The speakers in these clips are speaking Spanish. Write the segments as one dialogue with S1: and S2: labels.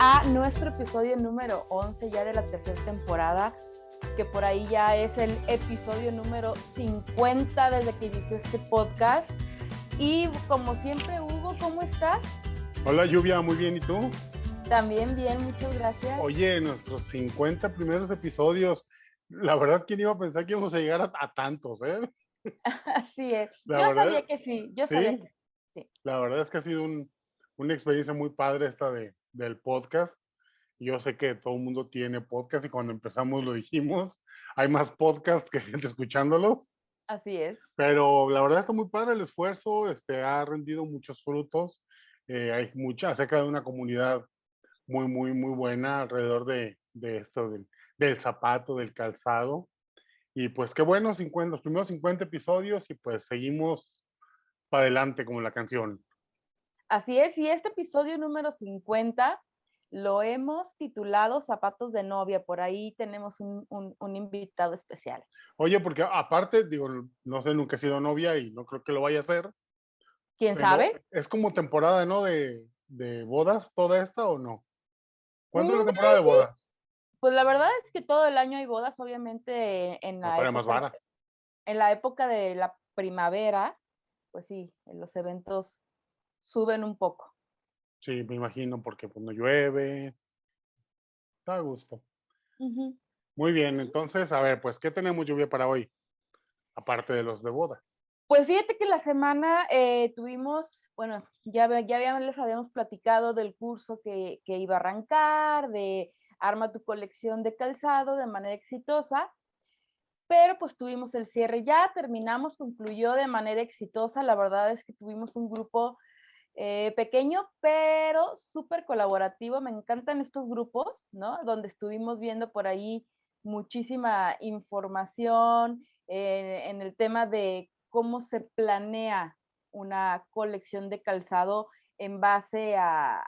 S1: a nuestro episodio número 11 ya de la tercera temporada, que por ahí ya es el episodio número 50 desde que inició este podcast. Y como siempre, Hugo, ¿cómo estás?
S2: Hola, Lluvia, muy bien, ¿y tú?
S1: También bien, muchas gracias.
S2: Oye, nuestros 50 primeros episodios, la verdad, ¿quién iba a pensar que íbamos a llegar a, tantos, eh?
S1: Así es. yo sabía que sí, yo sabía que sí.
S2: La verdad es que ha sido un, una experiencia muy padre esta de, del podcast. Yo sé que todo el mundo tiene podcast y cuando empezamos lo dijimos, hay más podcast que gente escuchándolos.
S1: Así es.
S2: Pero la verdad está muy padre el esfuerzo, este, ha rendido muchos frutos. Eh, hay mucha, acerca de una comunidad muy, muy, muy buena alrededor de, de esto, del, del, zapato, del calzado. Y pues qué bueno, 50, los primeros 50 episodios y pues seguimos para adelante como la canción.
S1: Así es, y este episodio número 50 lo hemos titulado Zapatos de novia. Por ahí tenemos un, un, invitado especial.
S2: Oye, porque aparte, digo, no sé, nunca he sido novia y no creo que lo vaya a hacer.
S1: ¿Quién sabe?
S2: Es como temporada, ¿no? De, de bodas, toda esta o no. ¿Cuándo es la mm, temporada de bodas?
S1: Pues la verdad es que todo el año hay bodas, obviamente en la,
S2: época,
S1: en la época de la primavera, pues sí, en los eventos suben un poco.
S2: Sí, me imagino, porque cuando pues, llueve, está a gusto. Muy bien, entonces, a ver, pues, ¿qué tenemos lluvia para hoy? Aparte de los de boda.
S1: Pues fíjate que la semana eh, tuvimos, bueno, ya, ya les habíamos platicado del curso que, que iba a arrancar, de arma tu colección de calzado de manera exitosa, pero pues tuvimos el cierre ya, terminamos, concluyó de manera exitosa, la verdad es que tuvimos un grupo eh, pequeño, pero súper colaborativo. Me encantan estos grupos, ¿no? Donde estuvimos viendo por ahí muchísima información eh, en el tema de cómo se planea una colección de calzado en base a,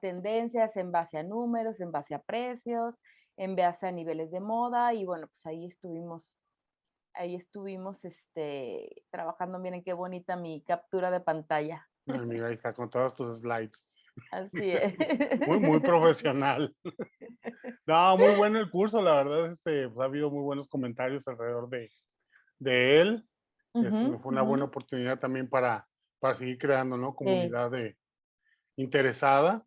S1: tendencias, en base a números, en base a precios, en base a niveles de moda y bueno, pues ahí estuvimos ahí estuvimos este, trabajando, miren qué bonita mi captura de pantalla.
S2: Mira, ahí está con todos tus slides.
S1: Así es.
S2: Muy, muy profesional. No, muy bueno el curso, la verdad, este, pues, ha habido muy buenos comentarios alrededor de, de él. Este, fue una buena oportunidad también para, para seguir creando, ¿no? Comunidad de interesada.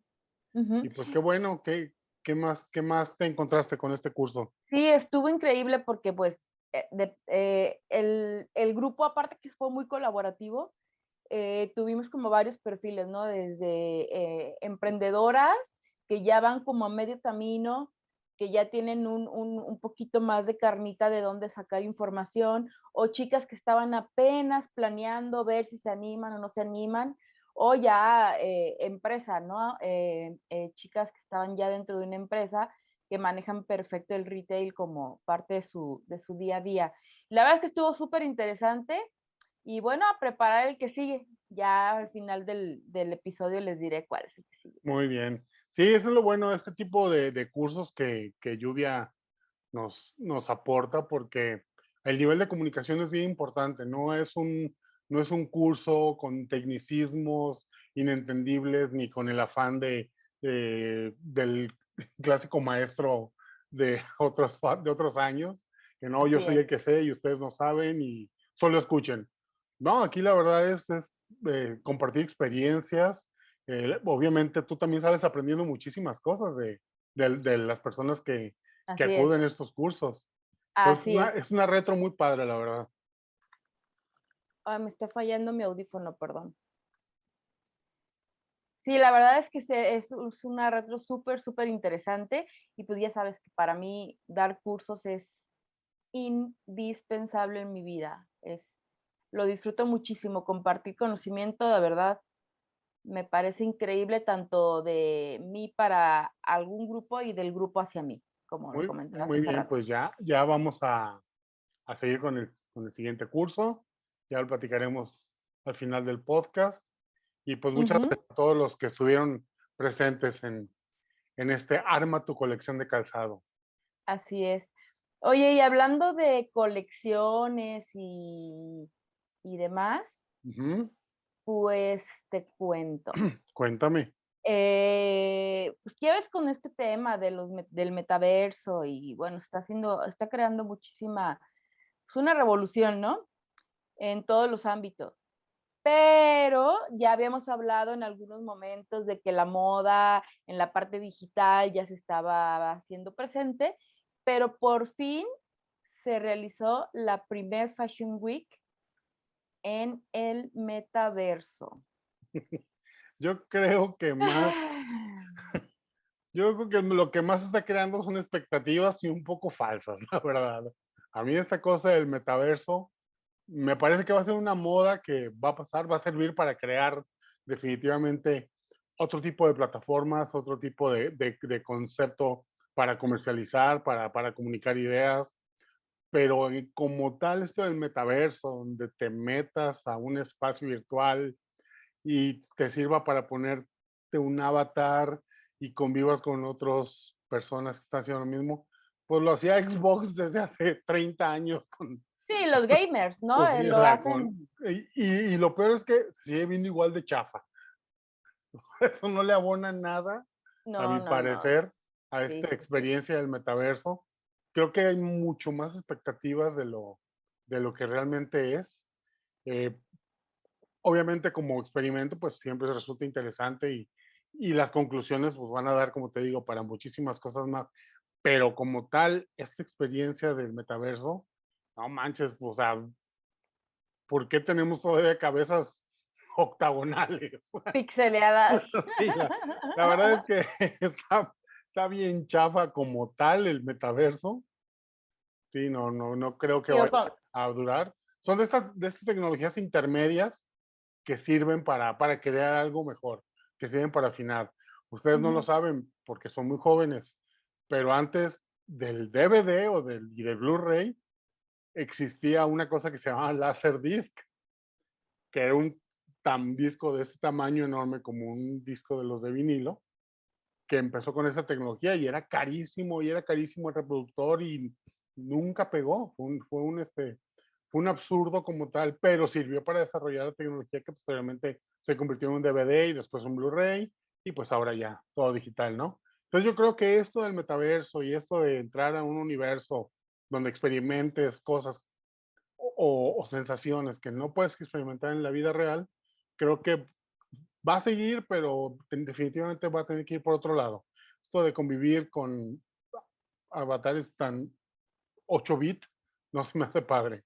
S2: Y pues qué bueno, ¿qué, qué, más, ¿qué más te encontraste con este curso?
S1: Sí, estuvo increíble porque pues eh, eh, el, el grupo, aparte que fue muy colaborativo, eh, tuvimos como varios perfiles, ¿no? Desde eh, emprendedoras que ya van como a medio camino, que ya tienen un, un, poquito más de carnita de dónde sacar información, o chicas que estaban apenas planeando ver si se animan o no se animan, o ya eh, empresa, ¿no? chicas que estaban ya dentro de una empresa que manejan perfecto el retail como parte de su, de su día a día. La verdad es que estuvo súper interesante. Y bueno, a preparar el que sigue. Ya al final del, del episodio les diré cuál es el que sigue.
S2: Muy bien. Sí, eso es lo bueno, este tipo de, de cursos que, que Lluvia nos, nos aporta, porque el nivel de comunicación es bien importante, no es un, no es un curso con tecnicismos inentendibles ni con el afán de, del clásico maestro de otros, de otros años, que no, yo soy el que sé y ustedes no saben y solo escuchen. No, aquí la verdad es, eh, compartir experiencias. Eh, obviamente tú también sales aprendiendo muchísimas cosas de, de, las personas que, que acuden a estos cursos.
S1: Así
S2: es. Una, retro muy padre, la verdad.
S1: Ah, me está fallando mi audífono, perdón. Sí, la verdad es que es, es una retro súper, súper interesante y pues ya sabes que para mí dar cursos es indispensable en mi vida. Es lo disfruto muchísimo, compartir conocimiento, de verdad, me parece increíble tanto de mí para algún grupo y del grupo hacia mí, como
S2: muy,
S1: lo
S2: Muy bien, pues ya, ya vamos a, a seguir con el, con el siguiente curso. Ya lo platicaremos al final del podcast. Y pues muchas gracias a todos los que estuvieron presentes en, en este Arma tu colección de calzado.
S1: Así es. Oye, y hablando de colecciones y, y demás, pues te cuento.
S2: Cuéntame.
S1: Eh, pues ya ves con este tema de los, del metaverso y bueno, está haciendo, está creando muchísima, pues una revolución, ¿no? En todos los ámbitos. Pero ya habíamos hablado en algunos momentos de que la moda en la parte digital ya se estaba haciendo presente, pero por fin se realizó la primer Fashion Week en el metaverso.
S2: Yo creo que más, yo creo que lo que más está creando son expectativas y un poco falsas, la verdad. A mí esta cosa del metaverso me parece que va a ser una moda que va a pasar, va a servir para crear definitivamente otro tipo de plataformas, otro tipo de, de, concepto para comercializar, para, para comunicar ideas, pero como tal esto del metaverso, donde te metas a un espacio virtual y te sirva para ponerte un avatar y convivas con otras personas que están haciendo lo mismo, pues lo hacía Xbox desde hace 30 años. Con,
S1: sí, los gamers, ¿no? Eh, lo hacen.
S2: y, lo peor es que sigue viendo igual de chafa. Eso no le abona nada, a mi parecer, a esta experiencia del metaverso creo que hay mucho más expectativas de lo, de lo que realmente es. Eh, obviamente como experimento, pues siempre resulta interesante y, y, las conclusiones pues van a dar, como te digo, para muchísimas cosas más. Pero como tal, esta experiencia del metaverso, no manches, o sea, ¿por qué tenemos todavía cabezas octagonales?
S1: Pixeleadas.
S2: la, verdad es que está, está bien chafa como tal el metaverso. Sí, no, no, no creo que vaya a durar. Son de estas, de estas tecnologías intermedias que sirven para, para crear algo mejor, que sirven para afinar. Ustedes no lo saben porque son muy jóvenes, pero antes del DVD o del, y del Blu-ray existía una cosa que se llamaba Laserdisc, que era un tan disco de este tamaño enorme como un disco de los de vinilo, que empezó con esa tecnología y era carísimo y era carísimo el reproductor y nunca pegó, fue un, fue un, este, fue un absurdo como tal, pero sirvió para desarrollar la tecnología que posteriormente se convirtió en un DVD y después un Blu-ray y pues ahora ya todo digital, ¿no? Entonces yo creo que esto del metaverso y esto de entrar a un universo donde experimentes cosas o sensaciones que no puedes experimentar en la vida real, creo que va a seguir, pero definitivamente va a tener que ir por otro lado. Esto de convivir con avatares tan 8 bit, no se me hace padre.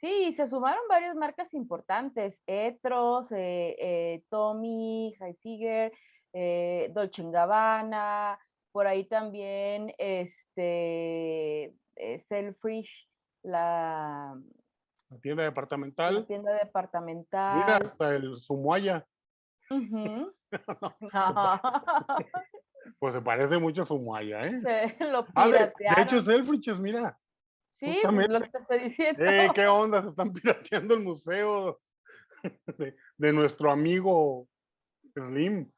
S1: Sí, se sumaron varias marcas importantes, Etros, eh, eh, Tommy, Hilfiger, eh, Dolce Gabbana, por ahí también este, eh, Selfridge, la,
S2: la tienda departamental.
S1: La tienda departamental.
S2: Mira, hasta el Sumuaya. pues se parece mucho a Sumuaya, ¿eh?
S1: Se lo ah, de,
S2: hecho, Selfridges, mira.
S1: Sí, pues, lo que te estoy diciendo.
S2: Eh, ¿Qué onda? Se están pirateando el museo de, nuestro amigo Slim.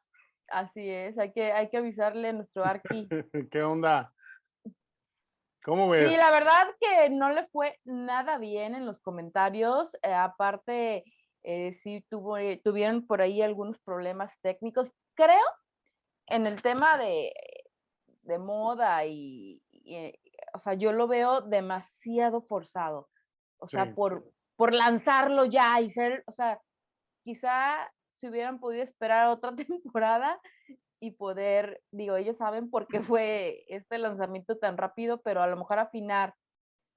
S1: Así es, hay que, hay que avisarle a nuestro Arqui.
S2: ¿Qué onda? ¿Cómo ves?
S1: Sí, la verdad que no le fue nada bien en los comentarios. Eh, aparte, eh, sí tuvo, eh, tuvieron por ahí algunos problemas técnicos. Creo en el tema de, de moda y, eh, o sea, yo lo veo demasiado forzado. O sea, por, por lanzarlo ya y ser, o sea, quizá si hubieran podido esperar otra temporada y poder, digo, ellos saben por qué fue este lanzamiento tan rápido, pero a lo mejor afinar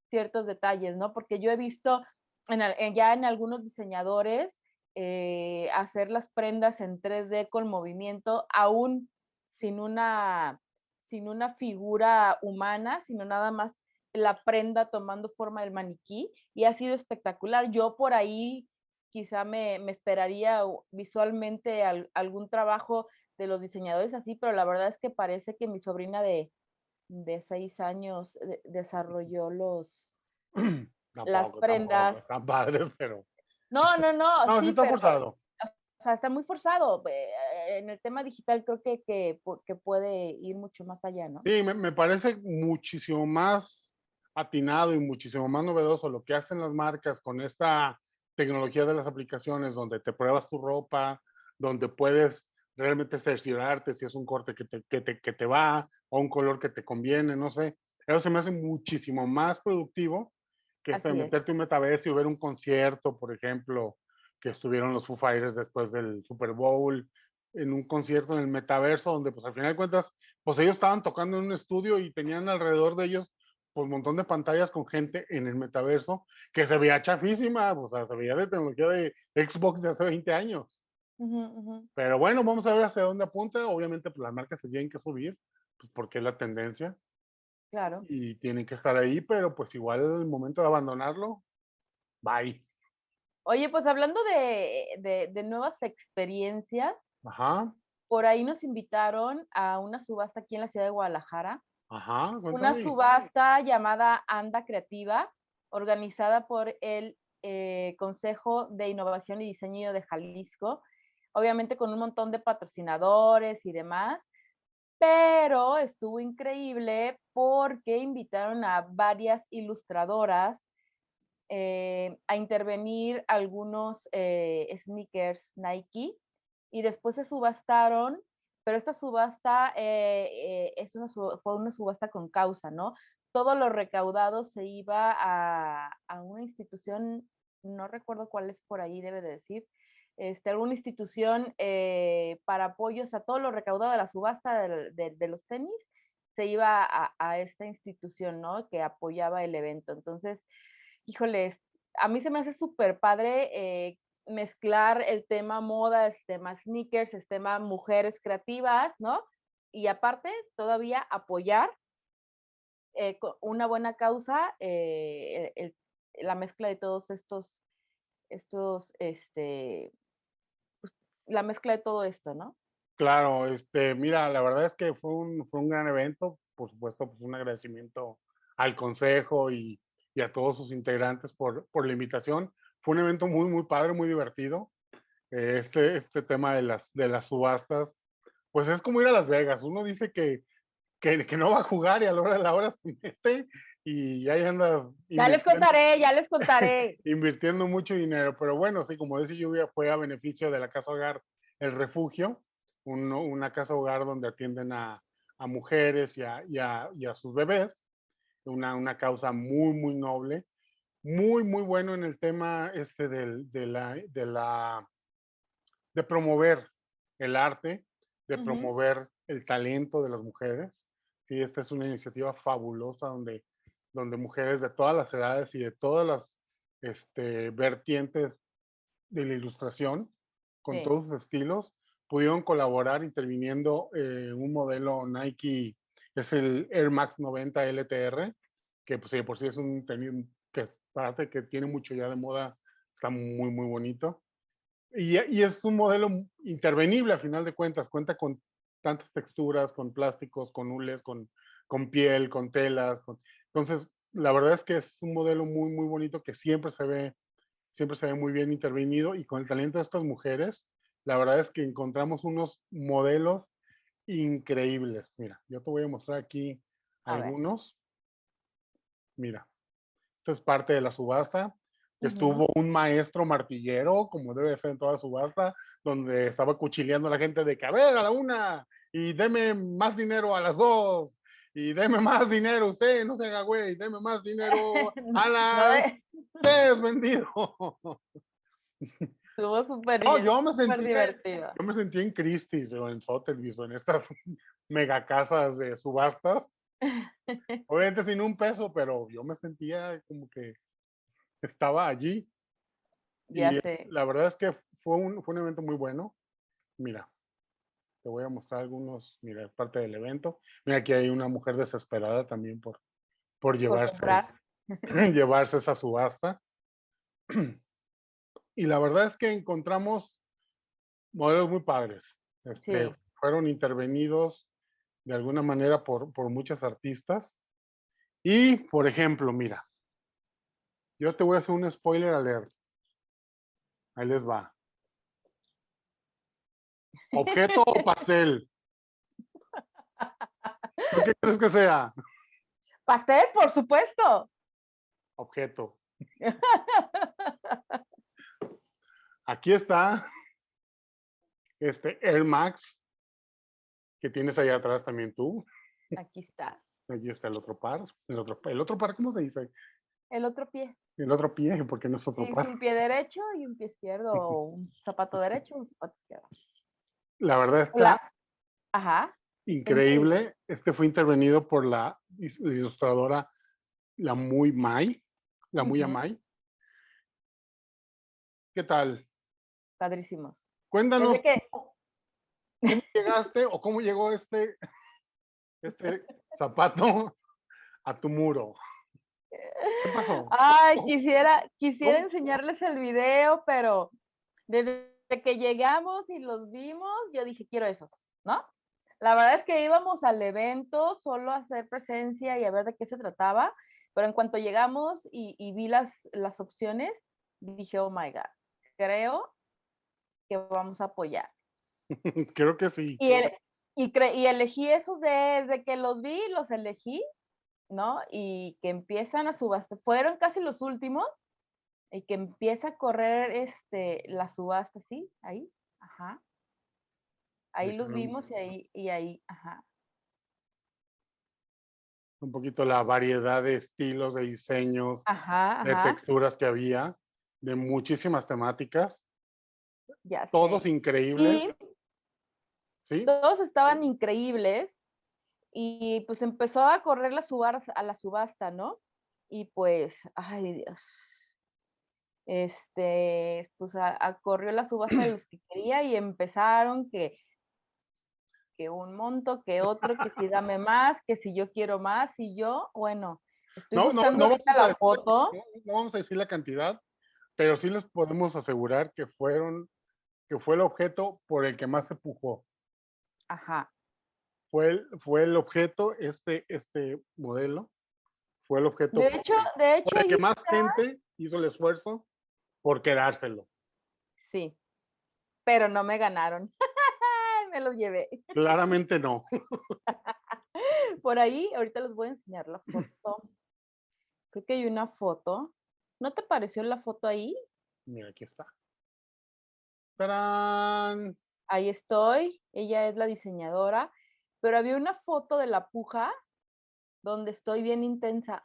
S1: ciertos detalles, ¿no? Porque yo he visto ya en algunos diseñadores eh, hacer las prendas en 3D con movimiento, aún sin una, sin una figura humana, sino nada más la prenda tomando forma del maniquí y ha sido espectacular. Yo por ahí quizá me, me esperaría visualmente algún trabajo de los diseñadores así, pero la verdad es que parece que mi sobrina de, de seis años desarrolló los las prendas.
S2: están padres, pero.
S1: No, no, no.
S2: no, sí, está forzado.
S1: O sea, está muy forzado. En el tema digital creo que, que, que puede ir mucho más allá, ¿no?
S2: Sí, me, me, parece muchísimo más atinado y muchísimo más novedoso lo que hacen las marcas con esta tecnología de las aplicaciones donde te pruebas tu ropa, donde puedes realmente cerciorarte si es un corte que te, que te, que te va o un color que te conviene, no sé. Eso se me hace muchísimo más productivo que este, meterte un metaverso y ver un concierto, por ejemplo, que estuvieron los Foo Fighters después del Super Bowl, en un concierto en el metaverso, donde pues al final de cuentas, pues ellos estaban tocando en un estudio y tenían alrededor de ellos pues un montón de pantallas con gente en el metaverso que se veía chafísima, o sea, se veía de tecnología de Xbox de hace 20 años. Pero bueno, vamos a ver hacia dónde apunta. Obviamente, pues las marcas se tienen que subir, pues porque es la tendencia.
S1: Claro.
S2: Y tienen que estar ahí, pero pues igual el momento de abandonarlo, bye.
S1: Oye, pues hablando de, de, nuevas experiencias,
S2: Ajá.
S1: por ahí nos invitaron a una subasta aquí en la ciudad de Guadalajara.
S2: Ajá,
S1: una subasta llamada Anda Creativa, organizada por el eh, Consejo de Innovación y Diseño de Jalisco, obviamente con un montón de patrocinadores y demás, pero estuvo increíble porque invitaron a varias ilustradoras eh, a intervenir algunos eh, sneakers Nike y después se subastaron, pero esta subasta eh, es una, fue una subasta con causa, ¿no? Todo lo recaudado se iba a, a una institución, no recuerdo cuál es por ahí, debe de decir, este, alguna institución eh, para apoyos a todo lo recaudado de la subasta de, los tenis, se iba a, esta institución, ¿no? Que apoyaba el evento. Entonces, híjoles, a mí se me hace súper padre eh, mezclar el tema moda, el tema sneakers, el tema mujeres creativas, ¿no? Y aparte, todavía apoyar eh, una buena causa, la mezcla de todos estos, estos, este, la mezcla de todo esto, ¿no?
S2: Claro, este, mira, la verdad es que fue un, fue un gran evento, por supuesto, pues un agradecimiento al consejo y, y a todos sus integrantes por, por, la invitación. Fue un evento muy, muy padre, muy divertido. Este, este tema de las, de las subastas, pues es como ir a Las Vegas. Uno dice que, que, que no va a jugar y a la hora de la hora se mete y ahí andas.
S1: Ya les contaré, ya les contaré.
S2: invirtiendo mucho dinero, pero bueno, sí, como dice Lluvia, fue a beneficio de la Casa Hogar El Refugio, una casa hogar donde atienden a, a mujeres y a, y, a, y a, sus bebés, una, una causa muy, muy noble, muy, muy bueno en el tema este del, de, la, de, la, de promover el arte, de promover el talento de las mujeres. Sí, esta es una iniciativa fabulosa donde donde mujeres de todas las edades y de todas las este, vertientes de la ilustración, con todos sus estilos, pudieron colaborar interviniendo en un modelo Nike, es el Air Max 90 LTR, que pues por sí es un tenis que que tiene mucho ya de moda, está muy, muy bonito. Y, y, es un modelo intervenible a final de cuentas, cuenta con tantas texturas, con plásticos, con hules, con, con piel, con telas, con, entonces, la verdad es que es un modelo muy, muy bonito que siempre se ve, siempre se ve muy bien intervenido y con el talento de estas mujeres, la verdad es que encontramos unos modelos increíbles. Mira, yo te voy a mostrar aquí algunos. Mira, esto es parte de la subasta. Estuvo un maestro martillero, como debe ser en toda subasta, donde estaba cuchileando a la gente de que, a ver, a la una, y deme más dinero a las dos, y deme más dinero usted, no se haga güey, deme más dinero a la tres vendido.
S1: Estuvo súper
S2: no, yo me sentí, divertido. Yo me sentí en Christie's o en Sotheby's o en estas mega casas de subastas. Obviamente sin un peso, pero yo me sentía como que estaba allí.
S1: Ya y sé.
S2: La verdad es que fue un, fue un evento muy bueno. Mira, te voy a mostrar algunos, mira, parte del evento. Mira, aquí hay una mujer desesperada también por, por llevarse, llevarse esa subasta. y la verdad es que encontramos modelos muy padres. Este,
S1: Sí.
S2: Fueron intervenidos de alguna manera por, por muchas artistas. Y, por ejemplo, mira, yo te voy a hacer un spoiler alert. Ahí les va. ¿Objeto o pastel? ¿Tú qué crees que sea?
S1: Pastel, por supuesto.
S2: Objeto. Aquí está este Air Max que tienes allá atrás también tú.
S1: Aquí está.
S2: Aquí está el otro par. El otro, el otro par, ¿cómo se dice?
S1: El otro pie.
S2: El otro pie, porque no es otro
S1: Sí,
S2: par.
S1: un pie derecho y un pie izquierdo, o un zapato derecho y un zapato izquierdo.
S2: La verdad está
S1: La- Ajá.
S2: increíble. Este fue intervenido por la ilustradora, la Muy Mai. La Muy
S1: Ujú.
S2: Amai. ¿Qué tal?
S1: Padrísimos.
S2: Cuéntanos
S1: Desde que,
S2: cómo llegaste o cómo llegó este, este zapato a tu muro. ¿Qué pasó?
S1: Ay, quisiera, quisiera
S2: ¿Cómo?
S1: enseñarles el video, pero desde que llegamos y los vimos, yo dije, quiero esos, ¿no? La verdad es que íbamos al evento solo a hacer presencia y a ver de qué se trataba, pero en cuanto llegamos y, y vi las, las opciones, dije, oh my God, creo que vamos a apoyar.
S2: Creo que sí.
S1: Y, el- y, cre- y elegí esos desde que los vi, los elegí, ¿no? Y que empiezan a subasta. Fueron casi los últimos. Y que empieza a correr este, la subasta, ¿sí? Ahí, ajá. Ahí los vimos y ahí, y ahí, ajá.
S2: Un poquito la variedad de estilos, de diseños,
S1: Ajá,
S2: de texturas que había, de muchísimas temáticas,
S1: Ya sé.
S2: todos increíbles,
S1: Y
S2: ¿sí?
S1: todos estaban increíbles y pues empezó a correr la subasta, a la subasta, ¿no? Y pues, ay Dios, este, pues a, a- corrió la subasta de los que quería y empezaron que, que un monto, que otro, que si dame más, que si yo quiero más, y yo, bueno, estoy
S2: No, no,
S1: buscando
S2: no
S1: ahorita
S2: vamos a
S1: la
S2: decir-
S1: foto.
S2: No, no vamos a decir la cantidad, pero sí les podemos asegurar que fueron, que fue el objeto por el que más se pujó.
S1: Ajá,
S2: Fue el, fue el objeto, este, este modelo, fue el objeto
S1: de
S2: por
S1: hecho, de hecho,
S2: por el que más gente hizo el esfuerzo por quedárselo.
S1: sí, pero no me ganaron. me los llevé.
S2: Claramente no.
S1: Por ahí, ahorita les voy a enseñar la foto. Creo que hay una foto. ¿No te pareció la foto ahí?
S2: Mira, aquí está. ¡Tarán!
S1: Ahí estoy. Ella es la diseñadora. Pero había una foto de la puja donde estoy bien intensa.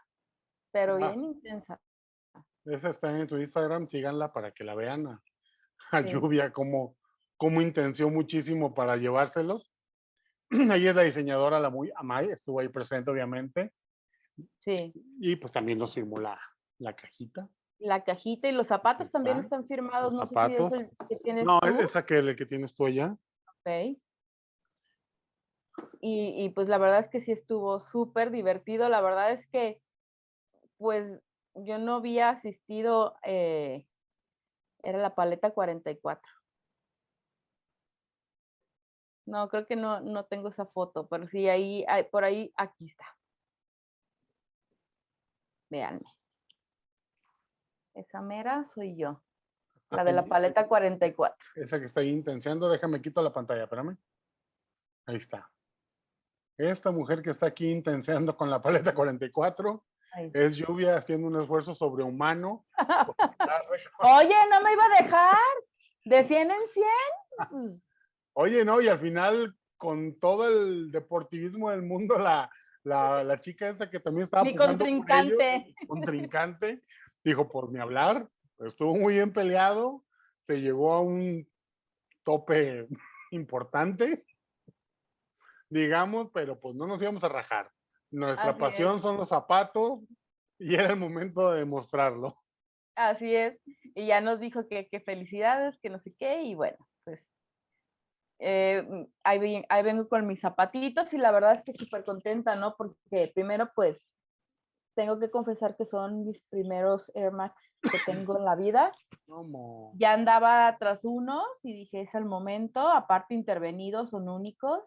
S1: Pero
S2: Ah.
S1: bien intensa.
S2: Esa está en tu Instagram, síganla para que la vean a, a
S1: Sí.
S2: Lluvia, cómo, cómo intenció muchísimo para llevárselos. Ahí es la diseñadora, la muy Amay, estuvo ahí presente, obviamente.
S1: Sí.
S2: Y pues también nos firmó la, la cajita.
S1: La cajita y los zapatos también
S2: está.
S1: están firmados.
S2: Los
S1: No sé si es el que tienes
S2: No,
S1: tú.
S2: esa que, el que tienes tú allá.
S1: Ok. Y, y pues la verdad es que sí estuvo súper divertido. La verdad es que, pues, yo no había asistido, eh, era la paleta 44. No, creo que no, no tengo esa foto, pero sí, ahí, ahí- por ahí, aquí está. Véanme. Esa mera soy yo, la de la paleta 44.
S2: Esa que está ahí intenciando, déjame quito la pantalla, espérame. Ahí está. Esta mujer que está aquí intenseando con la paleta 44 Es Lluvia haciendo un esfuerzo sobrehumano. con-
S1: Oye, no me iba a dejar. De 100 en 100. pues,
S2: Oye, no, y al final, con todo el deportivismo del mundo, la, la, la chica esta que también estaba
S1: Mi contrincante.
S2: mi contrincante, dijo, por ni hablar, estuvo muy bien peleado, se llegó a un tope importante, digamos, pero pues no nos íbamos a rajar. Nuestra
S1: Así
S2: pasión
S1: es.
S2: son los zapatos y era el momento de demostrarlo.
S1: Así es. Y ya nos dijo que, que felicidades, que no sé qué. Y bueno, pues eh, mm, ahí, ahí vengo con mis zapatitos y la verdad es que súper contenta, ¿no? Porque primero, pues, tengo que confesar que son mis primeros Air Max que tengo en la vida.
S2: ¿Cómo?
S1: Ya andaba tras unos y dije, es el momento. Aparte, intervenidos, son únicos.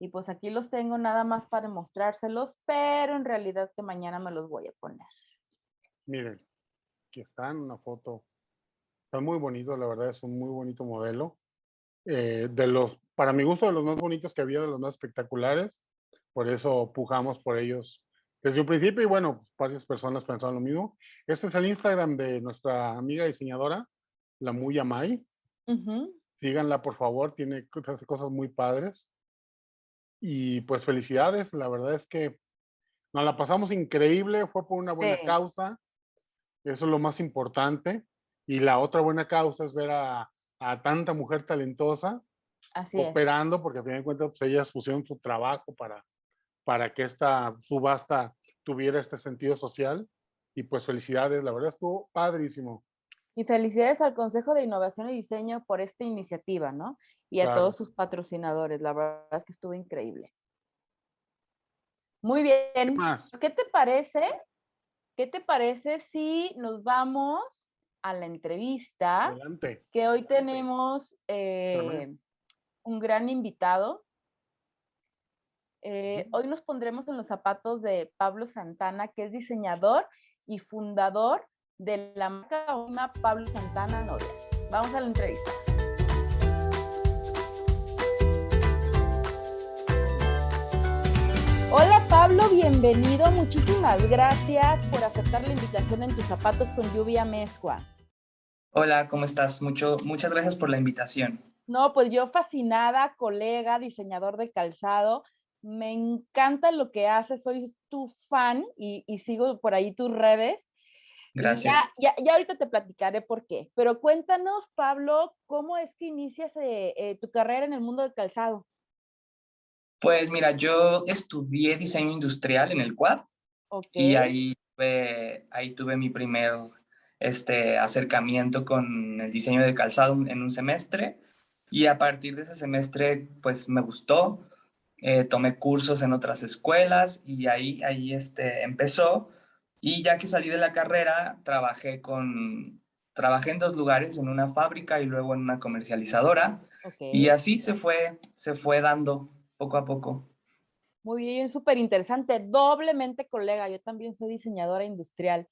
S1: Y pues aquí los tengo nada más para mostrárselos, pero en realidad que mañana me los voy a poner.
S2: Miren, aquí están, una foto. Están muy bonitos, la verdad, es un muy bonito modelo. Eh, de los, para mi gusto, de los más bonitos que había, de los más espectaculares. Por eso pujamos por ellos desde un principio y bueno, varias personas pensaron lo mismo. Este es el Instagram de nuestra amiga diseñadora, la Muya Mai. Síganla, por favor, tiene hace cosas muy padres. Y pues felicidades, la verdad es que nos la pasamos increíble, fue por una buena causa, eso es lo más importante. Y la otra buena causa es ver a, tanta mujer talentosa operando, porque a fin de cuentas pues, ellas pusieron su trabajo para, para que esta subasta tuviera este sentido social. Y pues felicidades, la verdad estuvo padrísimo.
S1: Y felicidades al Consejo de Innovación y Diseño por esta iniciativa, ¿no? Y a todos sus patrocinadores, la verdad es que estuvo increíble. Muy bien. ¿Qué te parece? ¿Qué te parece si nos vamos a la entrevista?
S2: Adelante.
S1: Que hoy tenemos eh, un gran invitado. Eh, hoy nos pondremos en los zapatos de Pablo Santana, que es diseñador y fundador de la marca una Pablo Santana Novia. Vamos a la entrevista. Pablo, bienvenido. Muchísimas gracias por aceptar la invitación en tus zapatos con lluvia mezcua.
S3: Hola, ¿cómo estás? Mucho, muchas gracias por la invitación.
S1: No, pues yo fascinada, colega, diseñador de calzado. Me encanta lo que haces, soy tu fan y, y sigo por ahí tus redes.
S3: Gracias.
S1: Ya, ya, ahorita te platicaré por qué, pero cuéntanos, Pablo, ¿cómo es que inicias eh, eh, tu carrera en el mundo del calzado?
S3: Pues mira, yo estudié diseño industrial en el Quad y ahí tuve, ahí tuve mi primer este, acercamiento con el diseño de calzado en un semestre y a partir de ese semestre pues me gustó, eh, tomé cursos en otras escuelas y ahí, ahí este, empezó y ya que salí de la carrera, trabajé con, trabajé en dos lugares, en una fábrica y luego en una comercializadora. Y así se fue, se fue dando poco a poco.
S1: Muy bien, súper interesante, doblemente colega, yo también soy diseñadora industrial.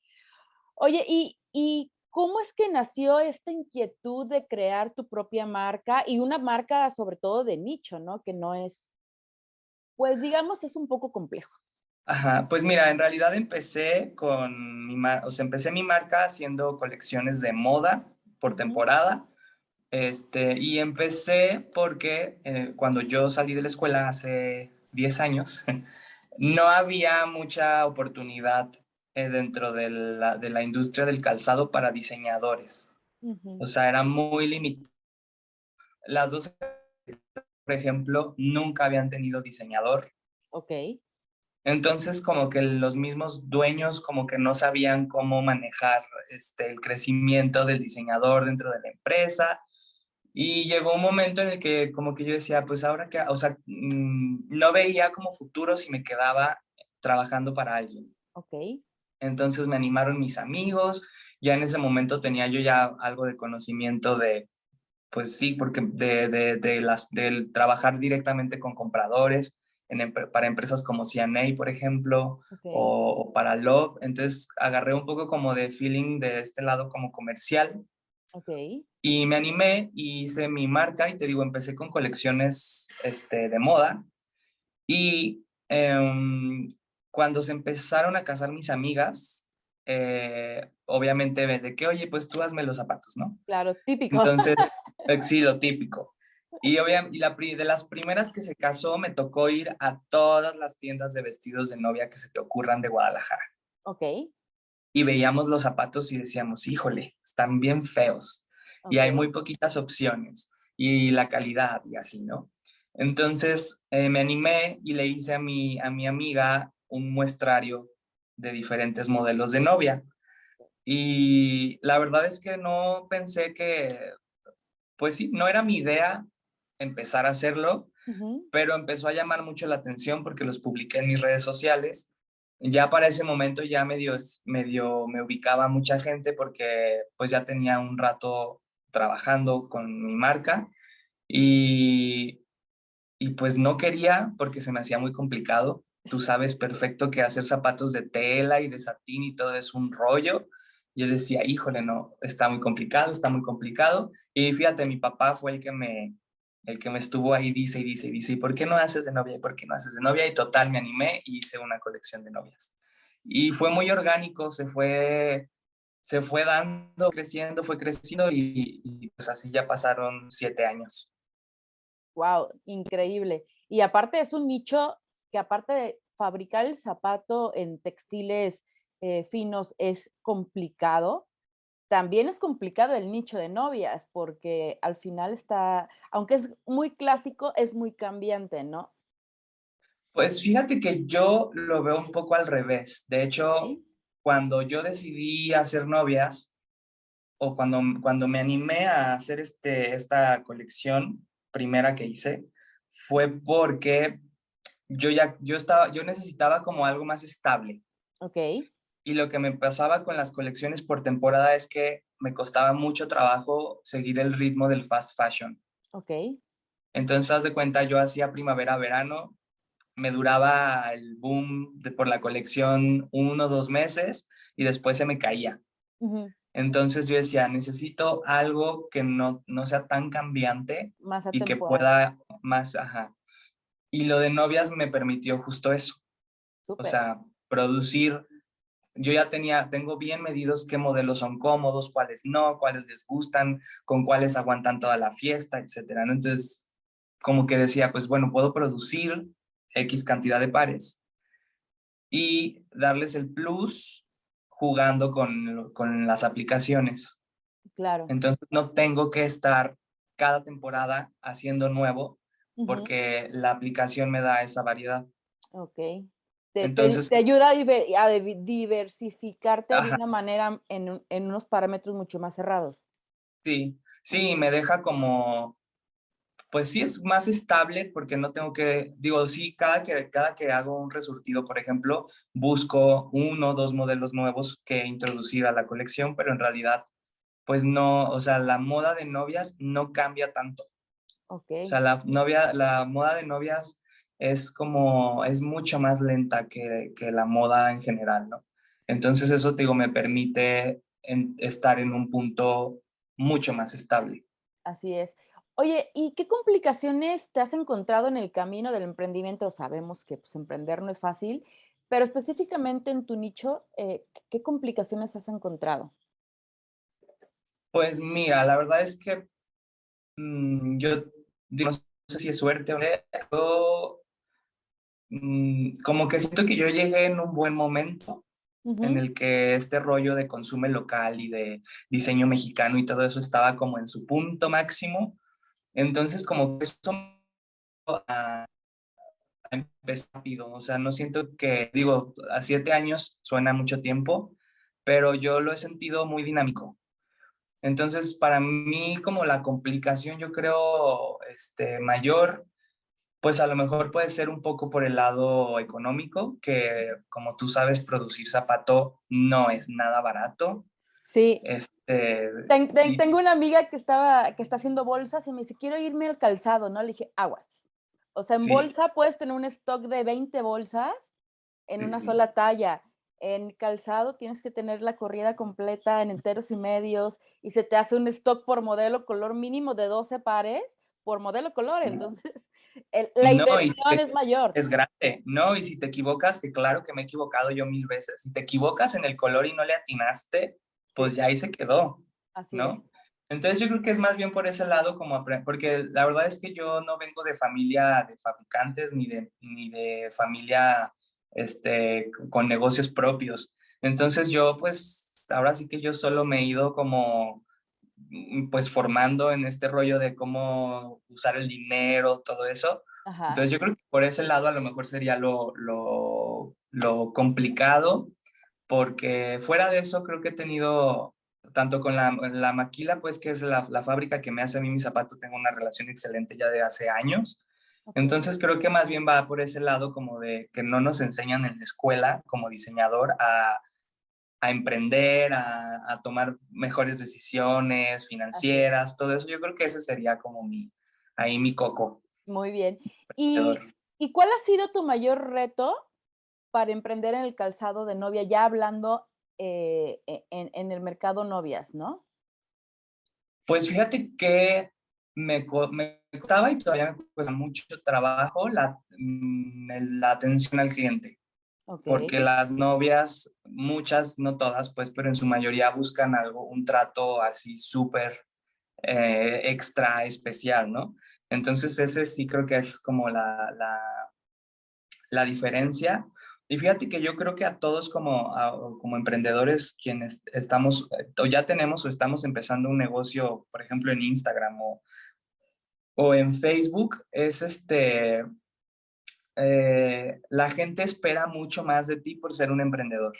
S1: Oye, ¿y, ¿y cómo es que nació esta inquietud de crear tu propia marca y una marca sobre todo de nicho, ¿no? Que no es, pues digamos, es un poco complejo.
S3: Ajá, pues mira, en realidad empecé con mi, o sea, empecé mi marca haciendo colecciones de moda por temporada. Este, y empecé porque eh, cuando yo salí de la escuela hace 10 años, no había mucha oportunidad eh, dentro de la, de la, industria del calzado para diseñadores. O sea, era muy limitado. Las dos, por ejemplo, nunca habían tenido diseñador.
S1: Ok.
S3: Entonces, como que los mismos dueños como que no sabían cómo manejar este, el crecimiento del diseñador dentro de la empresa. Y llegó un momento en el que como que yo decía, pues ahora que, o sea, mm, no veía como futuro si me quedaba trabajando para alguien.
S1: Ok.
S3: Entonces me animaron mis amigos, ya en ese momento tenía yo ya algo de conocimiento de, pues sí, porque de, de, de las, del trabajar directamente con compradores para empresas como CNA, por ejemplo, o, para Love. Entonces agarré un poco como de feeling de este lado como comercial.
S1: Okay.
S3: Y me animé y hice mi marca y te digo, empecé con colecciones este, de moda. Y em, cuando se empezaron a casar mis amigas, eh, obviamente de que, oye, pues tú hazme los zapatos, ¿no?
S1: Claro, típico.
S3: Entonces, sí, lo típico. Y, obviamente, la, de las primeras que se casó, me tocó ir a todas las tiendas de vestidos de novia que se te ocurran de Guadalajara.
S1: Ok.
S3: Y veíamos los zapatos y decíamos, híjole, están bien feos. Y hay muy poquitas opciones. Y la calidad y así, ¿no? Entonces eh, me animé y le hice a mi, a mi amiga un muestrario de diferentes modelos de novia. Y la verdad es que no pensé que, pues sí, no era mi idea empezar a hacerlo, pero empezó a llamar mucho la atención porque los publiqué en mis redes sociales ya para ese momento ya medio, medio me ubicaba mucha gente porque pues ya tenía un rato trabajando con mi marca y, y pues no quería porque se me hacía muy complicado. Tú sabes perfecto que hacer zapatos de tela y de satín y todo es un rollo. Yo decía, híjole, no, está muy complicado, está muy complicado. Y fíjate, mi papá fue el que me, el que me estuvo ahí, dice y dice y dice, ¿y por qué no haces de novia? ¿Y por no haces de novia? Y total, me animé y hice una colección de novias. Y fue muy orgánico, se fue, se fue dando, creciendo, fue creciendo y, y pues así ya pasaron siete años.
S1: Wow, increíble. Y aparte es un nicho que aparte de fabricar el zapato en textiles eh, finos es complicado, también es complicado el nicho de novias porque al final está, aunque es muy clásico, es muy cambiante, ¿no?
S3: Pues fíjate que yo lo veo un poco al revés. De hecho, cuando yo decidí hacer novias o cuando, cuando me animé a hacer este, esta colección, primera que hice fue porque yo ya, yo estaba, yo necesitaba como algo más estable.
S1: Ok.
S3: Y lo que me pasaba con las colecciones por temporada es que me costaba mucho trabajo seguir el ritmo del fast fashion.
S1: Ok.
S3: Entonces, haz de cuenta, yo hacía primavera-verano, me duraba el boom de, por la colección uno o dos meses y después se me caía. Entonces yo decía, necesito algo que no, no sea tan cambiante y que pueda más, ajá. Y lo de novias me permitió justo eso. O sea, producir, yo ya tenía, tengo bien medidos qué modelos son cómodos, cuáles no, cuáles les gustan, con cuáles aguantan toda la fiesta, etcétera. Entonces, como que decía, pues bueno, puedo producir X cantidad de pares y darles el plus jugando con, con las aplicaciones.
S1: Claro.
S3: Entonces no tengo que estar cada temporada haciendo nuevo porque la aplicación me da esa variedad.
S1: Ok. Te, Entonces, te, ayuda a, diversificarte de una manera en, en, unos parámetros mucho más cerrados.
S3: Sí, sí, me deja como pues sí es más estable porque no tengo que, digo, sí, cada que, cada que hago un resurtido, por ejemplo, busco uno o dos modelos nuevos que introducir a la colección, pero en realidad, pues no, o sea, la moda de novias no cambia tanto.
S1: Ok.
S3: O sea, la, novia, la moda de novias es como, es mucho más lenta que, que la moda en general, ¿no? Entonces eso, te digo, me permite estar en un punto mucho más estable.
S1: Así es. Oye, ¿y qué complicaciones te has encontrado en el camino del emprendimiento? Sabemos que pues, emprender no es fácil, pero específicamente en tu nicho, eh, ¿qué complicaciones has encontrado?
S3: Pues mira, la verdad es que mm, yo no sé si es suerte o mm, como que siento que yo llegué en un buen momento en el que este rollo de consumo local y de diseño mexicano y todo eso estaba como en su punto máximo entonces, como que eso a, empezar rápido, o sea, no siento que, digo, a siete años suena mucho tiempo, pero yo lo he sentido muy dinámico. Entonces, para mí, como la complicación, yo creo, este, mayor, pues a lo mejor puede ser un poco por el lado económico, que como tú sabes, producir zapato no es nada barato.
S1: Sí.
S3: Este,
S1: tengo una amiga que, estaba, que está haciendo bolsas y me dice, quiero irme al calzado, ¿no? Le dije, aguas. O sea, en bolsa puedes tener un stock de 20 bolsas en una sola talla. En calzado tienes que tener la corrida completa en enteros y medios y se te hace un stock por modelo color mínimo de 12 pares por modelo color. Entonces, la inversión es mayor.
S3: Es grande, ¿no? Y si te equivocas, que claro que me he equivocado yo mil veces, si te equivocas en el color y no le atinaste, pues ya ahí se quedó, ¿no? Entonces yo creo que es más bien por ese lado como, porque la verdad es que yo no vengo de familia de fabricantes ni de, ni de familia este, con negocios propios. Entonces yo pues ahora sí que yo solo me he ido como pues formando en este rollo de cómo usar el dinero, todo eso. Entonces yo creo que por ese lado a lo mejor sería lo, lo, lo complicado porque fuera de eso creo que he tenido, tanto con la, la Maquila, pues que es la, la, fábrica que me hace a mí mi zapato, tengo una relación excelente ya de hace años. Entonces creo que más bien va por ese lado como de que no nos enseñan en la escuela como diseñador a, a emprender, a, a, tomar mejores decisiones financieras, todo eso. Yo creo que ese sería como mi, ahí mi coco.
S1: Muy bien. ¿Y, ¿Y cuál ha sido tu mayor reto para emprender en el calzado de novia, ya hablando eh, e, en, en, el mercado novias, ¿no?
S3: Pues fíjate que me, me costaba y todavía me cuesta mucho trabajo la, mm, la atención al cliente. Porque las novias, muchas, no todas, pues, pero en su mayoría buscan algo, un trato así súper eh, extra especial, ¿no? Entonces ese sí creo que es como la, la, la diferencia. Y fíjate que yo creo que a todos como, como emprendedores quienes estamos o ya tenemos o estamos empezando un negocio, por ejemplo, en Instagram o, o en Facebook, es este, eh, la gente espera mucho más de ti por ser un emprendedor.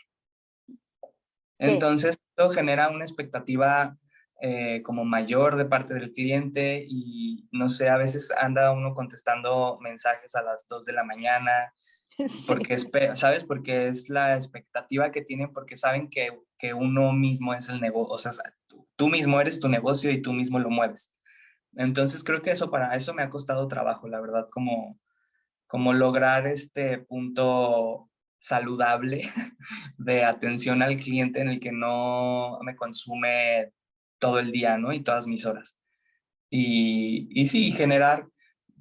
S3: Entonces, esto genera una expectativa eh, como mayor de parte del cliente y no sé, a veces anda uno contestando mensajes a las 2 de la mañana, porque es, ¿sabes? Porque es la expectativa que tienen, porque saben que, que uno mismo es el negocio, o sea, tú, mismo eres tu negocio y tú mismo lo mueves. Entonces creo que eso para eso me ha costado trabajo, la verdad, como, como lograr este punto saludable de atención al cliente en el que no me consume todo el día, ¿no? Y todas mis horas. Y, y sí, generar,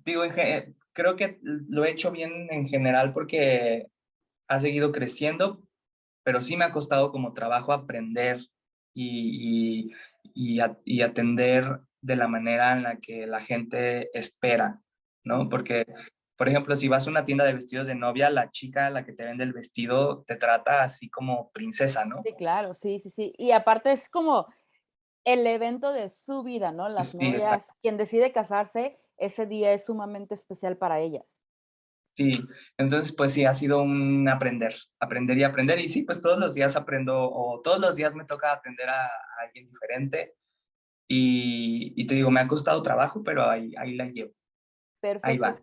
S3: digo, creo que lo he hecho bien en general porque ha seguido creciendo, pero sí me ha costado como trabajo aprender y, y, y, atender de la manera en la que la gente espera, ¿no? Porque, por ejemplo, si vas a una tienda de vestidos de novia, la chica, la que te vende el vestido, te trata así como princesa, ¿no?
S1: Sí, claro, sí, sí, sí. Y aparte es como el evento de su vida, ¿no? Las novias, quien decide casarse, ese día es sumamente especial para ellas.
S3: Sí, entonces pues sí, ha sido un aprender, aprender y aprender. Y sí, pues todos los días aprendo o todos los días me toca atender a, alguien diferente. Y, y, te digo, me ha costado trabajo, pero ahí, ahí la llevo.
S1: Perfecto. Ahí va.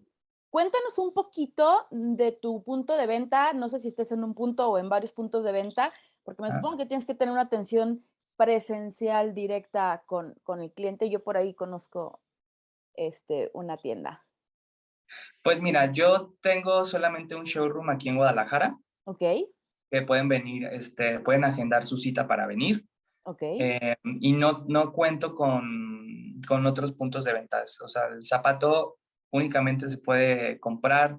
S1: Cuéntanos un poquito de tu punto de venta, no sé si estés en un punto o en varios puntos de venta, porque me ah. supongo que tienes que tener una atención presencial directa con, con el cliente. Yo por ahí conozco este, una tienda.
S3: Pues mira, yo tengo solamente un showroom aquí en Guadalajara.
S1: Ok.
S3: Que pueden venir, este, pueden agendar su cita para venir.
S1: Ok.
S3: Eh, y no, no cuento con, con otros puntos de ventas. O sea, el zapato únicamente se puede comprar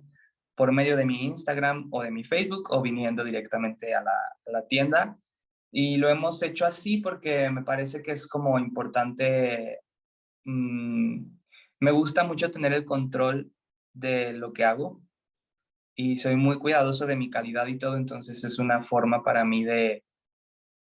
S3: por medio de mi Instagram o de mi Facebook o viniendo directamente a la, tienda. Y lo hemos hecho así porque me parece que es como importante, mmm, me gusta mucho tener el control de lo que hago y soy muy cuidadoso de mi calidad y todo, entonces es una forma para mí de,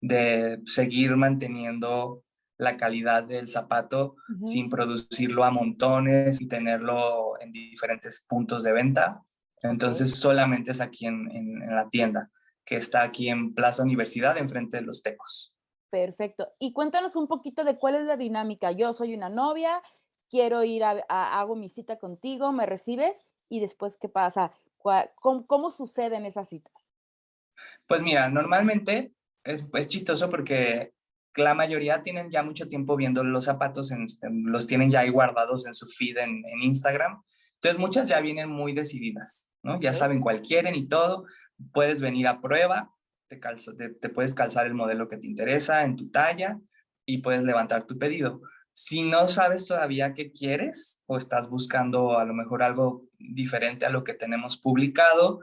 S3: de seguir manteniendo la calidad del zapato sin producirlo a montones y tenerlo en diferentes puntos de venta. Entonces solamente es aquí en, en, en la tienda que está aquí en Plaza Universidad, enfrente de los Tecos.
S1: Perfecto. Y cuéntanos un poquito de cuál es la dinámica. Yo soy una novia, quiero ir a, hago mi cita contigo, me recibes y después qué pasa, cómo, cómo suceden esas citas.
S3: Pues mira, normalmente es, es, chistoso porque la mayoría tienen ya mucho tiempo viendo los zapatos, en, los tienen ya ahí guardados en su feed en, en, Instagram. Entonces muchas ya vienen muy decididas, ¿no? Ya saben cuál quieren y todo puedes venir a prueba, te, te, puedes calzar el modelo que te interesa en tu talla y puedes levantar tu pedido. Si no sabes todavía qué quieres o estás buscando a lo mejor algo diferente a lo que tenemos publicado,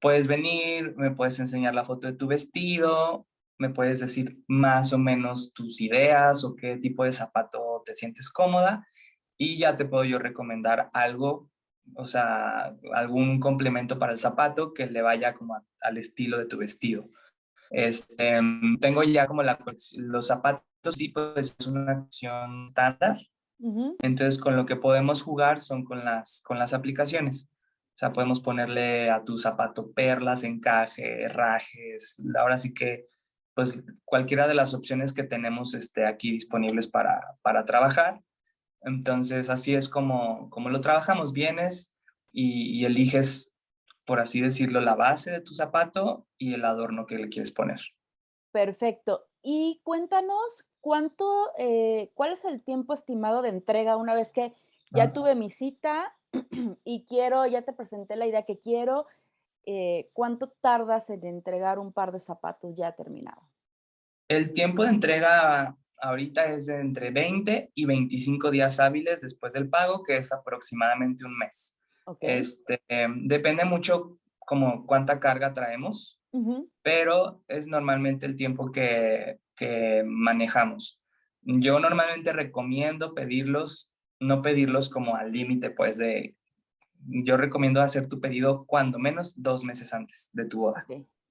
S3: puedes venir, me puedes enseñar la foto de tu vestido, me puedes decir más o menos tus ideas o qué tipo de zapato te sientes cómoda y ya te puedo yo recomendar algo o sea, algún complemento para el zapato que le vaya como al estilo de tu vestido. Este, tengo ya como la, los zapatos, sí, pues es una opción estándar. Entonces, con lo que podemos jugar son con las, con las aplicaciones. O sea, podemos ponerle a tu zapato perlas, encaje, rajes. Ahora sí que, pues, cualquiera de las opciones que tenemos este, aquí disponibles para, para trabajar. Entonces, así es como, como lo trabajamos. Vienes, y, eliges, por así decirlo, la base de tu zapato y el adorno que le quieres poner.
S1: Perfecto. Y cuéntanos cuánto, eh, cuál es el tiempo estimado de entrega una vez que ya ah. tuve mi cita y quiero, ya te presenté la idea que quiero, eh, ¿cuánto tardas en entregar un par de zapatos ya terminado?
S3: El tiempo de entrega ahorita es de entre 20 y 25 días hábiles después del pago, que es aproximadamente un mes. Este, depende mucho como cuánta carga traemos, pero es normalmente el tiempo que, que manejamos. Yo normalmente recomiendo pedirlos, no pedirlos como al límite, pues de, yo recomiendo hacer tu pedido cuando menos dos meses antes de tu boda.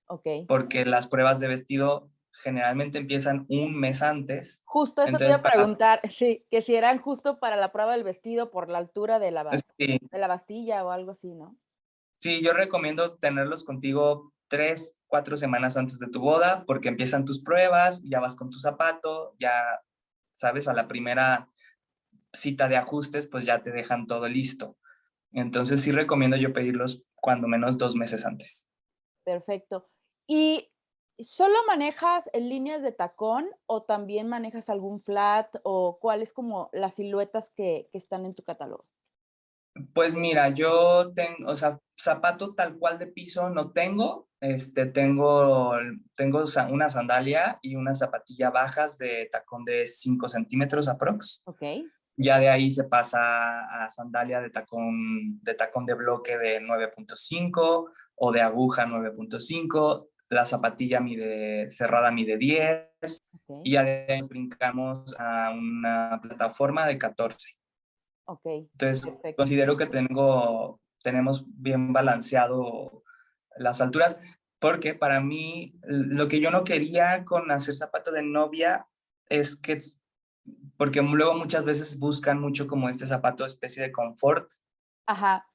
S1: Okay.
S3: Porque las pruebas de vestido generalmente empiezan un mes antes.
S1: Justo eso te iba a preguntar, sí, que si eran justo para la prueba del vestido por la altura de la, de la bastilla o algo así, ¿no?
S3: Sí, yo recomiendo tenerlos contigo tres, cuatro semanas antes de tu boda, porque empiezan tus pruebas, ya vas con tu zapato, ya sabes, a la primera cita de ajustes, pues ya te dejan todo listo. Entonces sí recomiendo yo pedirlos cuando menos dos meses antes.
S1: Perfecto. ¿Y ¿Solo manejas en líneas de tacón o también manejas algún flat o cuáles como las siluetas que, están en tu catálogo?
S3: Pues mira, yo tengo, o sea, zapato tal cual de piso no tengo. Este, tengo, tengo una sandalia y una zapatilla bajas de tacón de 5 centímetros aprox.
S1: Ok.
S3: Ya de ahí se pasa a sandalia de tacón de, tacón de bloque de 9.5 o de aguja 9.5 la zapatilla mide, cerrada mide 10 y además brincamos a una plataforma de 14.
S1: Okay.
S3: Entonces, considero que tengo, tenemos bien balanceado las alturas, porque para mí lo que yo no quería con hacer zapato de novia es que, porque luego muchas veces buscan mucho como este zapato especie de confort.
S1: Ajá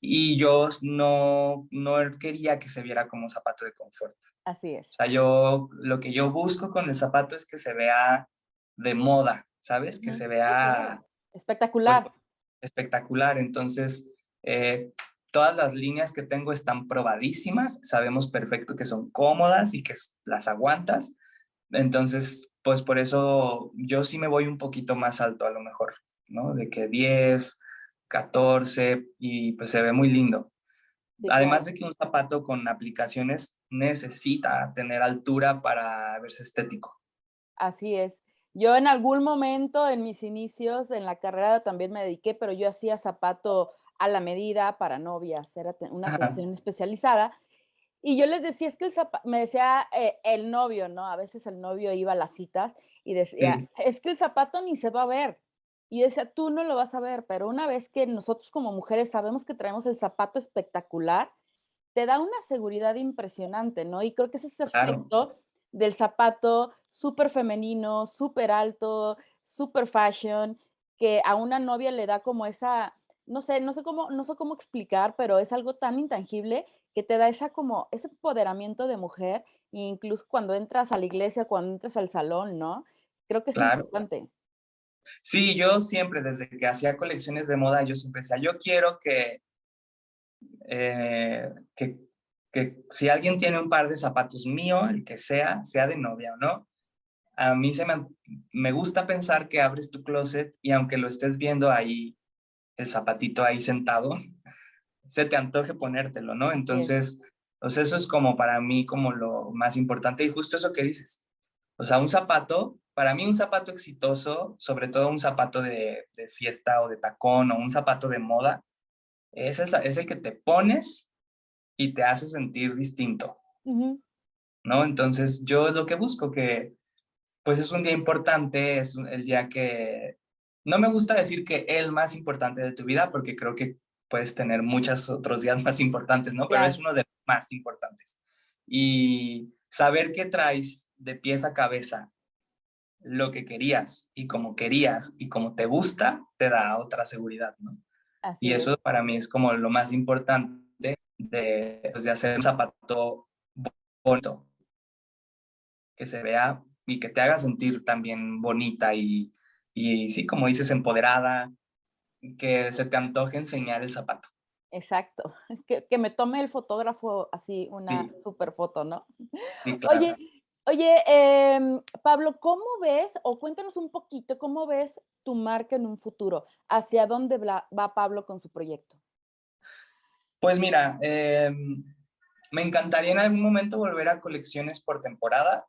S3: y yo no, no quería que se viera como zapato de confort.
S1: Así es.
S3: O sea, yo lo que yo busco con el zapato es que se vea de moda, ¿sabes? Que se vea...
S1: Espectacular. Pues,
S3: espectacular. Entonces, eh, todas las líneas que tengo están probadísimas, sabemos perfecto que son cómodas y que las aguantas. Entonces, pues por eso yo sí me voy un poquito más alto a lo mejor, ¿no? De que 10, 14 y pues se ve muy lindo. Además de que un zapato con aplicaciones necesita tener altura para verse estético.
S1: Así es. Yo en algún momento en mis inicios en la carrera también me dediqué, pero yo hacía zapato a la medida para novias, era una atención especializada. Y yo les decía, es que el zapato, me decía eh, el novio, ¿no? A veces el novio iba a las citas y decía, es que el zapato ni se va a ver. Y decía, tú no lo vas a ver, pero una vez que nosotros como mujeres sabemos que traemos el zapato espectacular, te da una seguridad impresionante, ¿no? Y creo que ese es el efecto del zapato súper femenino, súper alto, súper fashion, que a una novia le da como esa, no sé, no sé cómo, no sé cómo explicar, pero es algo tan intangible que te da esa como, ese empoderamiento de mujer, incluso cuando entras a la iglesia, cuando entras al salón, ¿no? Creo que es importante.
S3: Sí, yo siempre, desde que hacía colecciones de moda, yo siempre decía, yo quiero que, eh, que, que, si alguien tiene un par de zapatos mío, el que sea, sea de novia o no, a mí se me, me gusta pensar que abres tu closet y aunque lo estés viendo ahí, el zapatito ahí sentado, se te antoje ponértelo, ¿no? Entonces, pues eso es como para mí como lo más importante y justo eso que dices. O sea, un zapato para mí un zapato exitoso, sobre todo un zapato de, fiesta o de tacón o un zapato de moda, es el, es el que te pones y te hace sentir distinto. ¿No? Entonces yo lo que busco que, pues es un día importante, es el día que, no me gusta decir que el más importante de tu vida, porque creo que puedes tener muchos otros días más importantes, ¿no? Pero es uno de los más importantes. Y saber qué traes de pies a cabeza lo que querías y como querías y como te gusta, te da otra seguridad, ¿no? y eso para mí es como lo más importante de, pues, de hacer un zapato bonito, que se vea y que te haga sentir también bonita y, y sí, como dices, empoderada, que se te antoje enseñar el zapato.
S1: Exacto, que, me tome el fotógrafo así una super foto, ¿no? Oye, oye em, Pablo, ¿cómo ves, o cuéntanos un poquito, cómo ves tu marca en un futuro? ¿Hacia dónde va Pablo con su proyecto?
S3: Pues mira, em, me encantaría en algún momento volver a colecciones por temporada,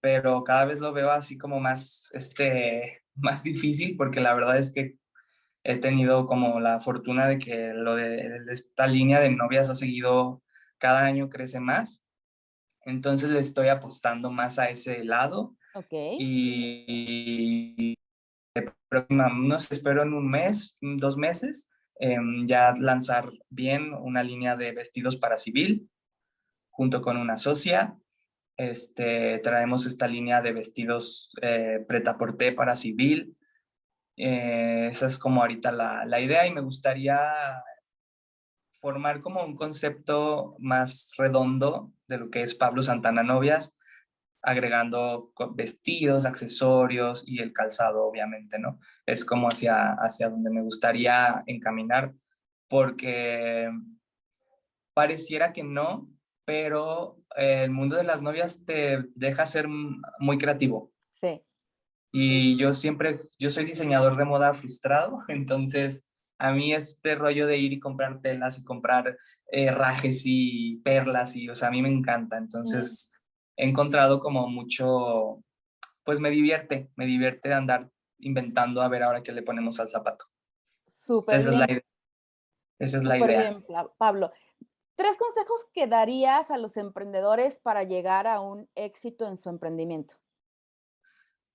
S3: pero cada vez lo veo así como más, este, más difícil porque la verdad es que he tenido como la fortuna de que lo de, esta línea de novias ha seguido cada año crece más. Entonces le estoy apostando más a ese lado.
S1: Ok.
S3: Y, próxima, no sé, espero en un mes, dos meses, em, ya lanzar bien una línea de vestidos para civil junto con una socia. Este, traemos esta línea de vestidos eh, preta para civil eh, esa es como ahorita la, la, idea y me gustaría formar como un concepto más redondo de lo que es Pablo Santana Novias, agregando vestidos, accesorios y el calzado, obviamente, ¿no? Es como hacia, hacia donde me gustaría encaminar, porque pareciera que no, pero el mundo de las novias te deja ser muy creativo.
S1: Sí.
S3: Y yo siempre, yo soy diseñador de moda frustrado, entonces a mí este rollo de ir y comprar telas y comprar eh, rajes y perlas y, o sea, a mí me encanta. Entonces he encontrado como mucho, pues me divierte, me divierte andar inventando a ver ahora qué le ponemos al zapato.
S1: Súper
S3: Esa
S1: bien.
S3: es la idea. Esa es la idea.
S1: Bien, Pablo. Tres consejos que darías a los emprendedores para llegar a un éxito en su emprendimiento.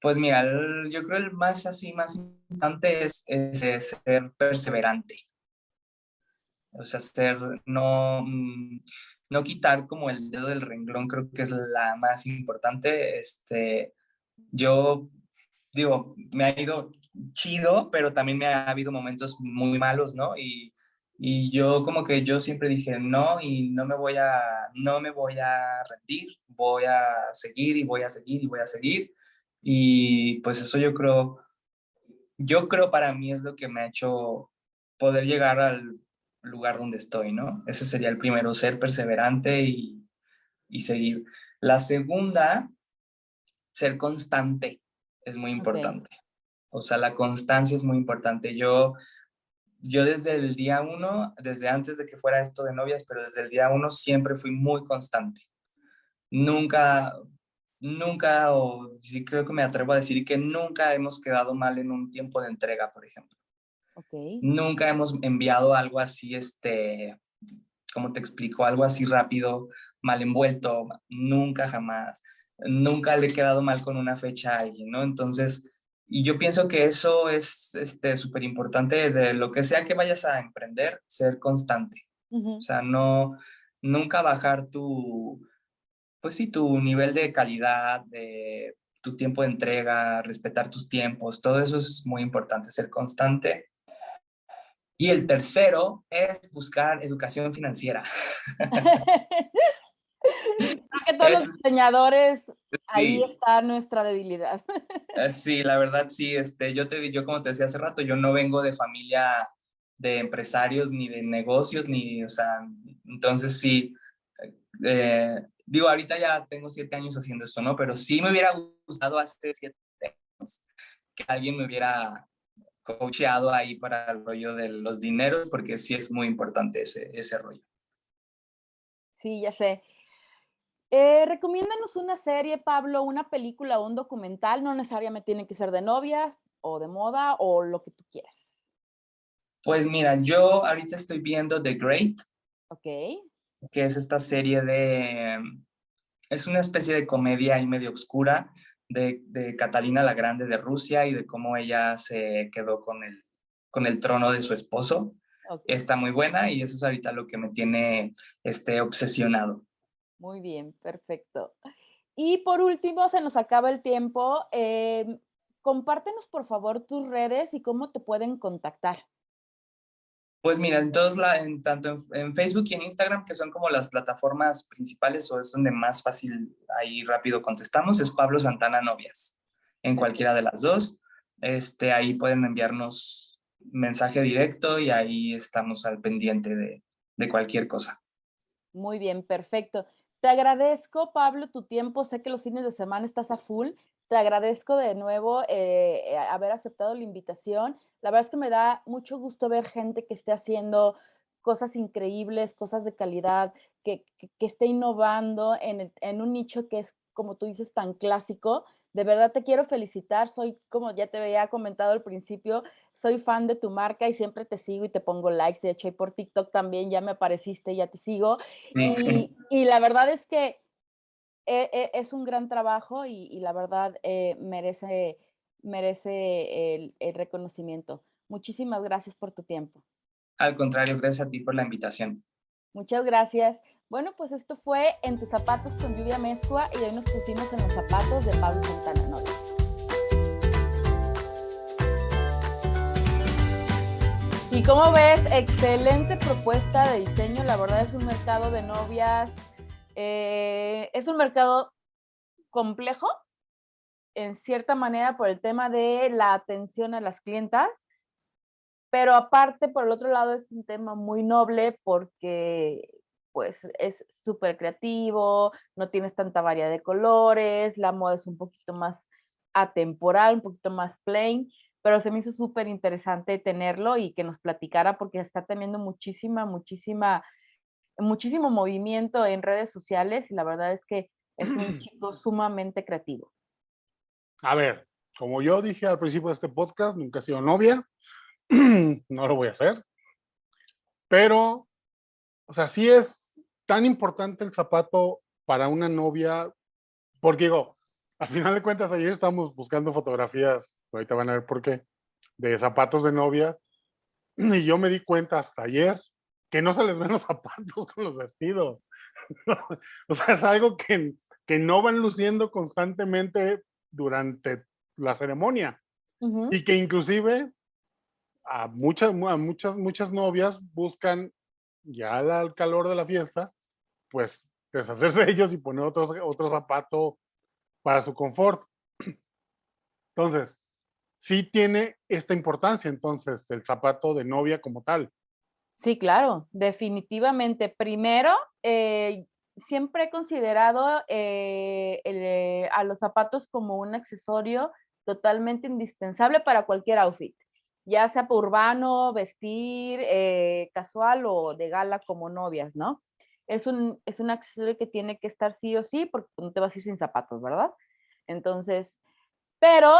S3: Pues mira, yo creo el más así, más importante es, ser perseverante. O sea, ser, no, mm, no quitar como el dedo del renglón, creo que es la más importante. Este, yo digo, me ha ido chido, pero también me ha habido momentos muy malos, ¿no? Y, y yo como que yo siempre dije no y no me voy a no me voy a rendir, voy a seguir y voy a seguir y voy a seguir y pues eso yo creo, yo creo para mí es lo que me ha hecho poder llegar al lugar donde estoy, ¿no? Ese sería el primero, ser perseverante y, y seguir. La segunda, ser constante es muy importante. O sea, la constancia es muy importante. Yo, yo desde el día uno, desde antes de que fuera esto de novias, pero desde el día uno siempre fui muy constante. Nunca, nunca, o sí creo que me atrevo a decir que nunca hemos quedado mal en un tiempo de entrega, por ejemplo. Nunca hemos enviado algo así, este, como te explico, algo así rápido, mal envuelto, nunca jamás. Nunca le he quedado mal con una fecha a alguien, ¿no? Entonces, y yo pienso que eso es súper este, importante de lo que sea que vayas a emprender, ser constante. O sea, no, nunca bajar tu, pues sí, tu nivel de calidad, de tu tiempo de entrega, respetar tus tiempos, todo eso es muy importante, ser constante. Y el tercero es buscar educación financiera.
S1: que todos los diseñadores, ahí está nuestra debilidad.
S3: Eh, sí, la verdad sí, este, yo, te, yo como te decía hace rato, yo no vengo de familia de empresarios ni de negocios, ni, o sea, entonces sí, eh, digo, ahorita ya tengo siete años haciendo esto, ¿no? Pero sí me hubiera gustado hace siete años que alguien me hubiera coacheado ahí para el rollo de los dineros, porque sí es muy importante ese, ese rollo.
S1: Sí, ya sé. Eh, recomiéndanos una serie, Pablo, una película o un documental, no necesariamente tiene que ser de novias o de moda o lo que tú quieras.
S3: Pues mira, yo ahorita estoy viendo The Great.
S1: Ok
S3: que es esta serie de, es una especie de comedia y medio oscura de, de, Catalina la Grande de Rusia y de cómo ella se quedó con el, con el trono de su esposo. Está muy buena y eso es ahorita lo que me tiene este, obsesionado.
S1: Muy bien, perfecto. Y por último, se nos acaba el tiempo. Eh, compártenos por favor tus redes y cómo te pueden contactar.
S3: Pues mira, en todos la, en, tanto en, Facebook y en Instagram, que son como las plataformas principales o es donde más fácil ahí rápido contestamos, es Pablo Santana Novias. En cualquiera de las dos, este, ahí pueden enviarnos mensaje directo y ahí estamos al pendiente de, de cualquier cosa.
S1: Muy bien, perfecto. Te agradezco, Pablo, tu tiempo. Sé que los fines de semana estás a full. Te agradezco de nuevo eh, eh, haber aceptado la invitación. La verdad es que me da mucho gusto ver gente que esté haciendo cosas increíbles, cosas de calidad, que, que, esté innovando en, en, un nicho que es, como tú dices, tan clásico. De verdad te quiero felicitar. Soy, como ya te había comentado al principio, soy fan de tu marca y siempre te sigo y te pongo likes. De hecho, y por TikTok también ya me apareciste, ya te sigo. Y, y la verdad es que es un gran trabajo y, la verdad eh, merece, merece el, el, reconocimiento. Muchísimas gracias por tu tiempo.
S3: Al contrario, gracias a ti por la invitación.
S1: Muchas gracias. Bueno, pues esto fue En tus zapatos con lluvia mezcua y hoy nos pusimos en los zapatos de Pablo Santana Novia. Y como ves, excelente propuesta de diseño. La verdad es un mercado de novias eh, es un mercado complejo, en cierta manera, por el tema de la atención a las clientas, pero aparte, por el otro lado, es un tema muy noble porque pues es súper creativo, no tienes tanta variedad de colores, la moda es un poquito más atemporal, un poquito más plain, pero se me hizo súper interesante tenerlo y que nos platicara porque está teniendo muchísima, muchísima muchísimo movimiento en redes sociales y la verdad es que es un chico sumamente creativo.
S2: A ver, como yo dije al principio de este podcast, nunca he sido novia, no lo voy a hacer, pero, o sea, sí es tan importante el zapato para una novia, porque digo, al final de cuentas ayer estábamos buscando fotografías, ahorita van a ver por qué, de zapatos de novia, y yo me di cuenta hasta ayer que no se les ven los zapatos con los vestidos. o sea, es algo que, que no van luciendo constantemente durante la ceremonia. Y que inclusive a muchas, a muchas, muchas novias buscan ya al calor de la fiesta, pues deshacerse de ellos y poner otro, otro zapato para su confort. Entonces, sí tiene esta importancia, entonces, el zapato de novia como tal.
S1: Sí, claro, definitivamente. Primero, eh, siempre he considerado eh, eh, a los zapatos como un accesorio totalmente indispensable para cualquier outfit, ya sea urbano, vestir, casual o de gala como novias, ¿no? Es un, es un accesorio que tiene que estar sí o sí porque no te vas a ir sin zapatos, ¿verdad? Entonces, pero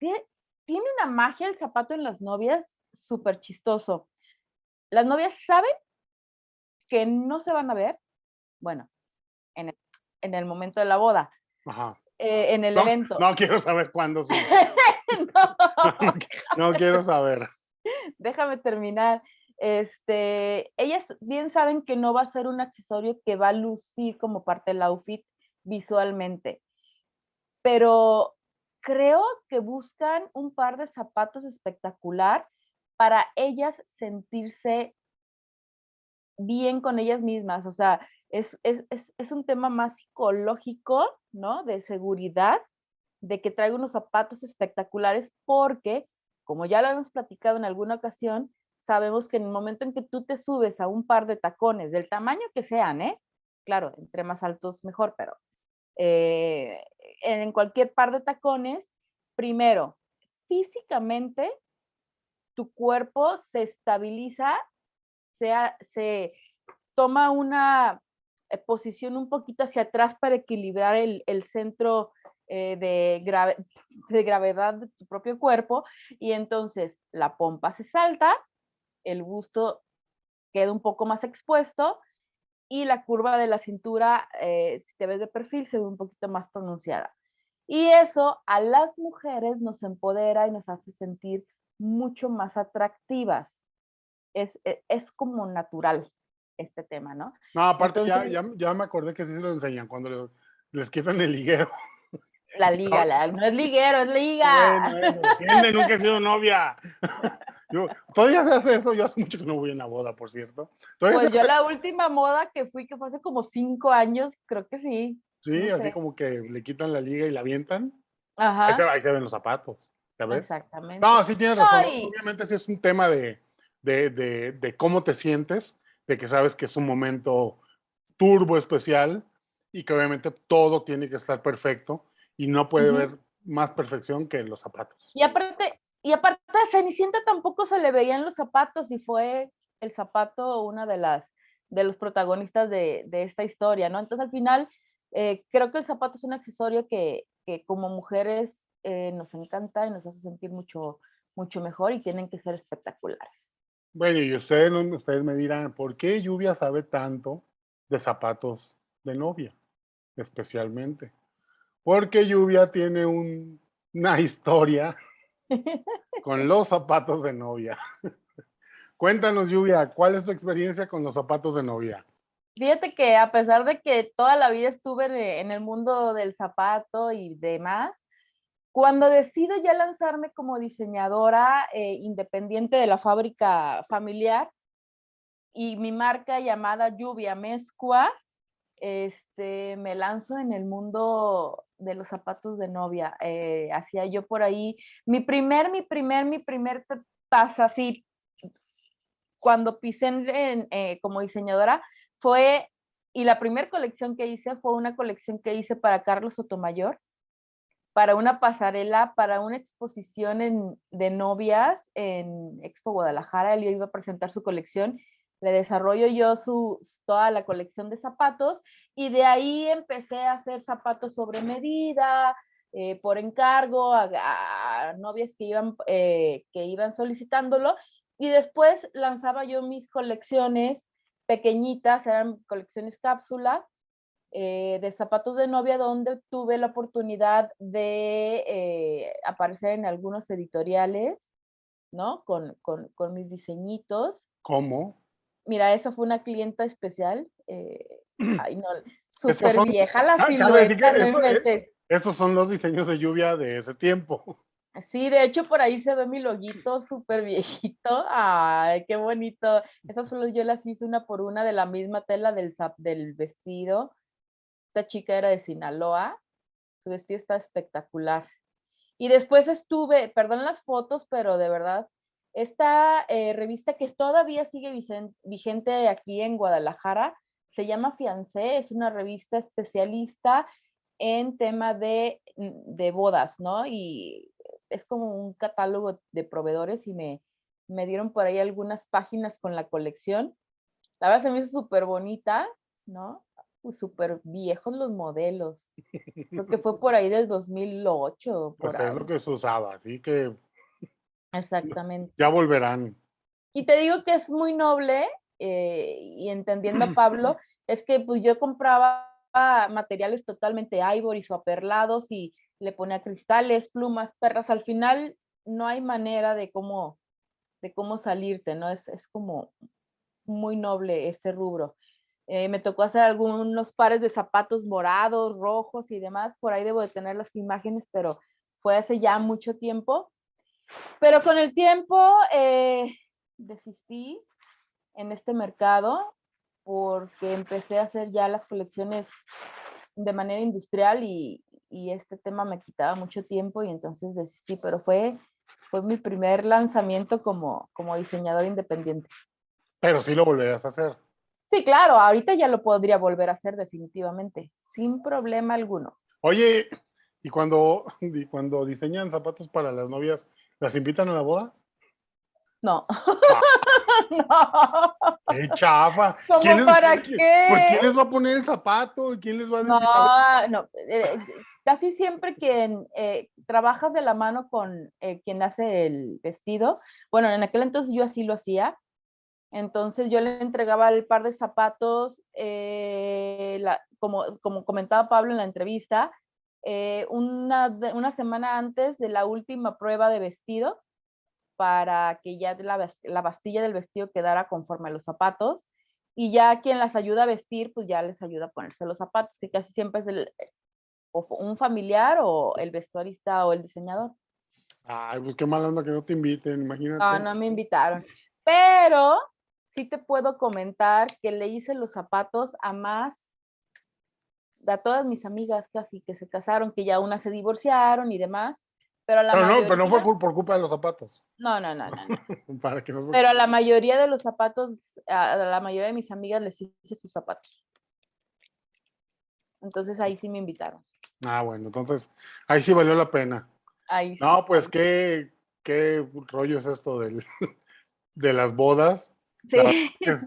S1: tiene una magia el zapato en las novias súper chistoso las novias saben que no se van a ver, bueno, en el, momento de la boda, eh, en el evento.
S2: No quiero saber cuándo sí. no. quiero saber.
S1: Déjame terminar. Este, ellas bien saben que no va a ser un accesorio que va a lucir como parte del outfit visualmente, pero creo que buscan un par de zapatos espectacular para ellas sentirse bien con ellas mismas. O sea, es, un tema más psicológico, ¿no? De seguridad, de que traigo unos zapatos espectaculares porque, como ya lo hemos platicado en alguna ocasión, sabemos que en el momento en que tú te subes a un par de tacones, del tamaño que sean, ¿eh? Claro, entre más altos mejor, pero eh, en cualquier par de tacones, primero, físicamente tu cuerpo se estabiliza, se, toma una eh, posición un poquito hacia atrás para equilibrar el, centro eh, de, de gravedad de tu propio cuerpo y entonces la pompa se salta, el busto queda un poco más expuesto y la curva de la cintura, eh, si te ves de perfil, se ve un poquito más pronunciada. Y eso a las mujeres nos empodera y nos hace sentir mucho más atractivas. Es, e, es, como natural este tema, ¿no?
S2: No, aparte ya, ya, me acordé que sí se lo enseñan cuando les, quitan el liguero.
S1: La liga, no, es liguero, es liga.
S2: Bueno, nunca he sido novia. Yo, todavía se hace eso, yo hace mucho que no voy a una boda, por cierto.
S1: Pues yo la última moda que fui, que fue hace como cinco años, creo que sí.
S2: Sí, así como que le quitan la liga y la avientan. Ajá. Ahí se, ahí se ven los zapatos.
S1: Exactamente.
S2: No, sí tienes razón. Obviamente sí es un tema de, de, cómo te sientes, de que sabes que es un momento turbo especial y que obviamente todo tiene que estar perfecto y no puede haber más perfección que los zapatos.
S1: Y aparte, y aparte a Cenicienta tampoco se le veían los zapatos y fue el zapato una de las de los protagonistas de, de esta historia, ¿no? Entonces al final eh, creo que el zapato es un accesorio que, que como mujeres eh, nos encanta y nos hace sentir mucho, mucho mejor y tienen que ser espectaculares.
S2: Bueno, y ustedes, ustedes me dirán, ¿por qué Lluvia sabe tanto de zapatos de novia? Especialmente. Porque Lluvia tiene una historia con los zapatos de novia. Cuéntanos, Lluvia, ¿cuál es tu experiencia con los zapatos de novia?
S1: Fíjate que a pesar de que toda la vida estuve en el mundo del zapato y demás, cuando decido ya lanzarme como diseñadora eh, independiente de la fábrica familiar y mi marca llamada Lluvia Mezcua, este, me lanzo en el mundo de los zapatos de novia. Eh, hacía yo por ahí mi primer, mi primer, mi primer paso así, cuando pisé eh, como diseñadora, fue, y la primera colección que hice fue una colección que hice para Carlos Sotomayor, para una pasarela, para una exposición de novias en Expo Guadalajara. Él iba a presentar su colección. Le desarrollo yo su, toda la colección de zapatos y de ahí empecé a hacer zapatos sobre medida, eh, por encargo, a, novias que iban, eh, que iban solicitándolo. Y después lanzaba yo mis colecciones pequeñitas, eran colecciones cápsula eh, de zapatos de novia, donde tuve la oportunidad de eh, aparecer en algunos editoriales, ¿no? Con, con, con, mis diseñitos.
S2: ¿Cómo?
S1: Mira, esa fue una clienta especial. Eh, ay, no, súper vieja la ah, silueta.
S2: estos son los diseños de lluvia de ese tiempo.
S1: Sí, de hecho por ahí se ve mi loguito súper viejito. Ay, qué bonito. Esas solo yo las hice una por una de la misma tela del, del vestido. Esta chica era de Sinaloa. Su vestido está espectacular. Y después estuve, perdón las fotos, pero de verdad, esta eh, revista que todavía sigue vigente aquí en Guadalajara, se llama Fiancé, es una revista especialista en tema de, de bodas, ¿no? Y es como un catálogo de proveedores y me, me dieron por ahí algunas páginas con la colección. La verdad se me hizo súper bonita, ¿no? Súper viejos los modelos. Creo que fue por ahí del 2008.
S2: pues es lo que se usaba, así que...
S1: Exactamente.
S2: Ya volverán.
S1: Y te digo que es muy noble, eh, y entendiendo a Pablo, es que pues yo compraba materiales totalmente ivory o aperlados y le ponía cristales, plumas, perras, al final no hay manera de cómo, de cómo salirte, ¿no? Es, es como muy noble este rubro. Eh, me tocó hacer algunos pares de zapatos morados, rojos y demás, por ahí debo de tener las imágenes, pero fue hace ya mucho tiempo. Pero con el tiempo eh, desistí en este mercado porque empecé a hacer ya las colecciones de manera industrial y, y este tema me quitaba mucho tiempo y entonces desistí, pero fue, fue mi primer lanzamiento como, como diseñador independiente.
S2: Pero sí lo volverías a hacer.
S1: Sí, claro, ahorita ya lo podría volver a hacer definitivamente, sin problema alguno.
S2: Oye, ¿y cuando, y cuando diseñan zapatos para las novias, las invitan a la boda?
S1: No.
S2: no. ¡Qué chafa!
S1: ¿Cómo para qué?
S2: ¿Por quién les va a poner el zapato? ¿Quién les va a decir?
S1: No, no. Eh, casi siempre quien eh, trabajas de la mano con eh, quien hace el vestido, bueno, en aquel entonces yo así lo hacía, entonces yo le entregaba el par de zapatos, eh, como, como comentaba Pablo en la entrevista, una, una semana antes de la última prueba de vestido, para que ya la, la bastilla del vestido quedara conforme a los zapatos y ya quien las ayuda a vestir, pues ya les ayuda a ponerse los zapatos, que casi siempre es el, un familiar o el vestuarista o el diseñador.
S2: Ay, pues qué mala onda que no te inviten, imagínate.
S1: No, no me invitaron. Pero sí te puedo comentar que le hice los zapatos a más, a todas mis amigas casi que se casaron, que ya unas se divorciaron y demás. Pero, la
S2: no, pero no fue por culpa de los zapatos.
S1: No, no, no, no. pero a la mayoría de los zapatos, a la mayoría de mis amigas les hice sus zapatos. Entonces ahí sí me invitaron.
S2: Ah, bueno, entonces ahí sí valió la pena.
S1: Ahí
S2: no, pues qué, qué rollo es esto del, de las bodas.
S1: Sí.
S2: Es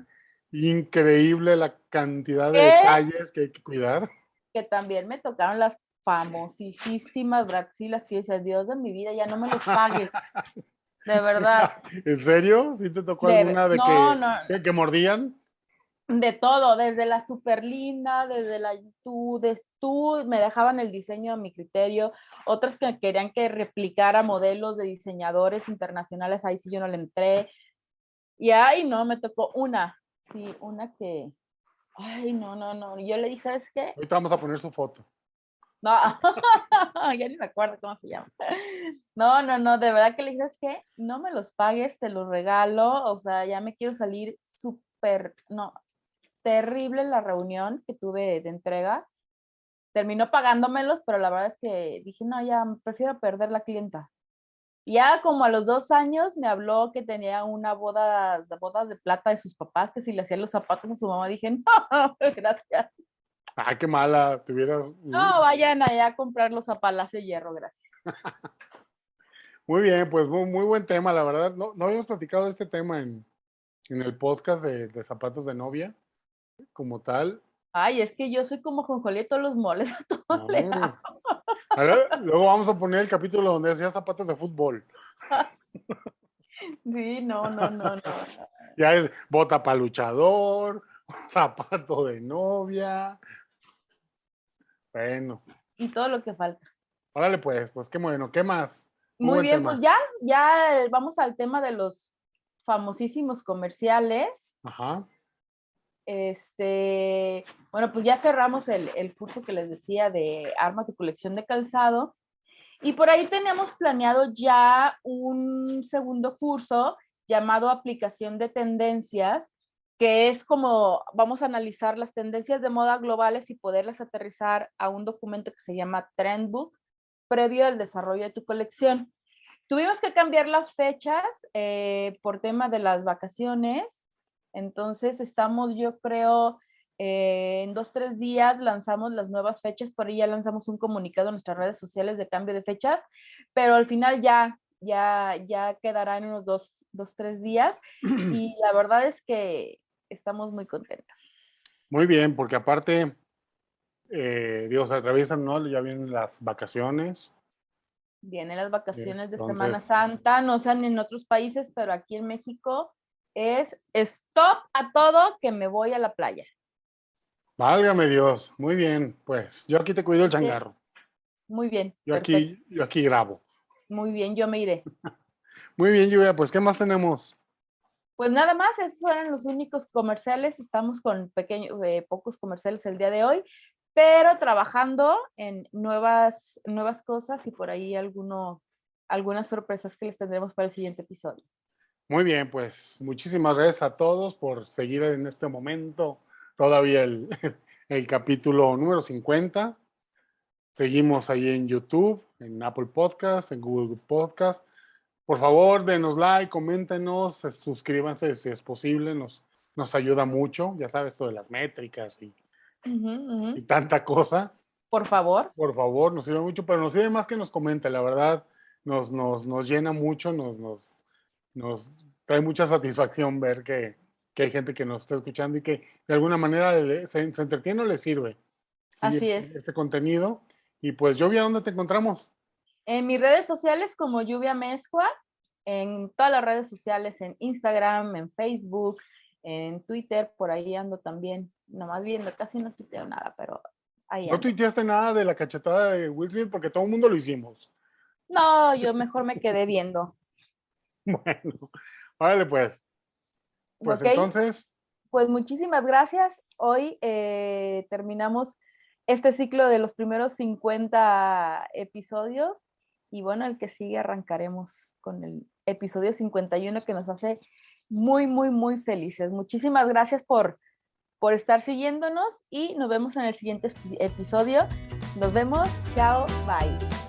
S2: increíble la cantidad de detalles que hay que cuidar.
S1: Que también me tocaron las famosísimas braxilas que dices, Dios de mi vida, ya no me los pagues. De verdad.
S2: ¿En serio? ¿Sí te tocó alguna de que, que, mordían?
S1: De todo, desde la super linda, desde la tú, tú, me dejaban el diseño a mi criterio, otras que querían que replicara modelos de diseñadores internacionales, ahí sí yo no le entré. Y ahí no, me tocó una, sí, una que, ay, no, no, no. Yo le dije, ¿sabes qué?
S2: Ahorita vamos a poner su foto.
S1: No, ya ni me acuerdo cómo se llama. No, no, no, de verdad que le dije, que no me los pagues, te los regalo, o sea, ya me quiero salir súper, no, terrible la reunión que tuve de entrega. Terminó pagándomelos, pero la verdad es que dije, no, ya prefiero perder la clienta. Ya como a los dos años me habló que tenía una boda, de bodas de plata de sus papás, que si le hacían los zapatos a su mamá, dije, no, gracias.
S2: Ay, qué mala, tuvieras.
S1: No, vayan allá a comprarlos a Palacio Hierro, gracias.
S2: muy bien, pues muy, muy, buen tema, la verdad. No, no habíamos platicado de este tema en, en el podcast de, de, zapatos de novia, como tal.
S1: Ay, es que yo soy como Jonjolí todos los moles, a todo
S2: luego vamos a poner el capítulo donde hacía zapatos de fútbol.
S1: Sí, no, no, no, no.
S2: Ya es bota para luchador, zapato de novia, bueno.
S1: Y todo lo que falta.
S2: Órale, pues, pues qué bueno, ¿qué más?
S1: Muy, bien, pues ya, ya vamos al tema de los famosísimos comerciales.
S2: Ajá.
S1: Este, bueno, pues ya cerramos el, curso que les decía de Arma tu colección de calzado. Y por ahí teníamos planeado ya un segundo curso llamado Aplicación de Tendencias, que es como vamos a analizar las tendencias de moda globales y poderlas aterrizar a un documento que se llama Trendbook previo al desarrollo de tu colección. Tuvimos que cambiar las fechas eh, por tema de las vacaciones, entonces estamos, yo creo, eh, en dos, tres días lanzamos las nuevas fechas, por ahí ya lanzamos un comunicado en nuestras redes sociales de cambio de fechas, pero al final ya, ya, ya quedará en unos dos, dos, tres días. Y la verdad es que estamos muy contentos.
S2: Muy bien, porque aparte, eh, Dios, atraviesan, ¿no? Ya vienen las vacaciones.
S1: Vienen las vacaciones de Semana Santa, no sean en otros países, pero aquí en México es stop a todo que me voy a la playa.
S2: Válgame Dios, muy bien, pues yo aquí te cuido el changarro.
S1: Muy bien.
S2: Yo aquí, yo aquí grabo.
S1: Muy bien, yo me iré.
S2: muy bien, Lluvia, pues ¿qué más tenemos?
S1: Pues nada más, esos eran los únicos comerciales. Estamos con pequeños, eh, pocos comerciales el día de hoy, pero trabajando en nuevas, nuevas cosas y por ahí alguno, algunas sorpresas que les tendremos para el siguiente episodio.
S2: Muy bien, pues muchísimas gracias a todos por seguir en este momento todavía el, el capítulo número 50. Seguimos ahí en YouTube, en Apple Podcast, en Google Podcast por favor, denos like, coméntenos, suscríbanse si es posible, nos, nos ayuda mucho, ya sabes, todo de las métricas y, tanta cosa.
S1: Por favor.
S2: Por favor, nos sirve mucho, pero nos sirve más que nos comente, la verdad, nos, nos, nos llena mucho, nos, nos, nos trae mucha satisfacción ver que, que, hay gente que nos está escuchando y que de alguna manera se, entretiene o le sirve.
S1: Así
S2: este,
S1: es.
S2: Este contenido. Y pues, Lluvia, ¿dónde te encontramos?
S1: En mis redes sociales como Lluvia Mezcua, en todas las redes sociales, en Instagram, en Facebook, en Twitter, por ahí ando también, nomás viendo, casi no tuiteo nada, pero ahí
S2: ando. ¿No tuiteaste nada de la cachetada de Will Smith? Porque todo el mundo lo hicimos.
S1: No, yo mejor me quedé viendo.
S2: bueno, vale pues. Pues entonces.
S1: Pues muchísimas gracias. Hoy eh, terminamos este ciclo de los primeros 50 episodios y bueno, el que sigue arrancaremos con el episodio 51 que nos hace muy, muy, muy felices. Muchísimas gracias por, por estar siguiéndonos y nos vemos en el siguiente episodio. Nos vemos. Chao. Bye.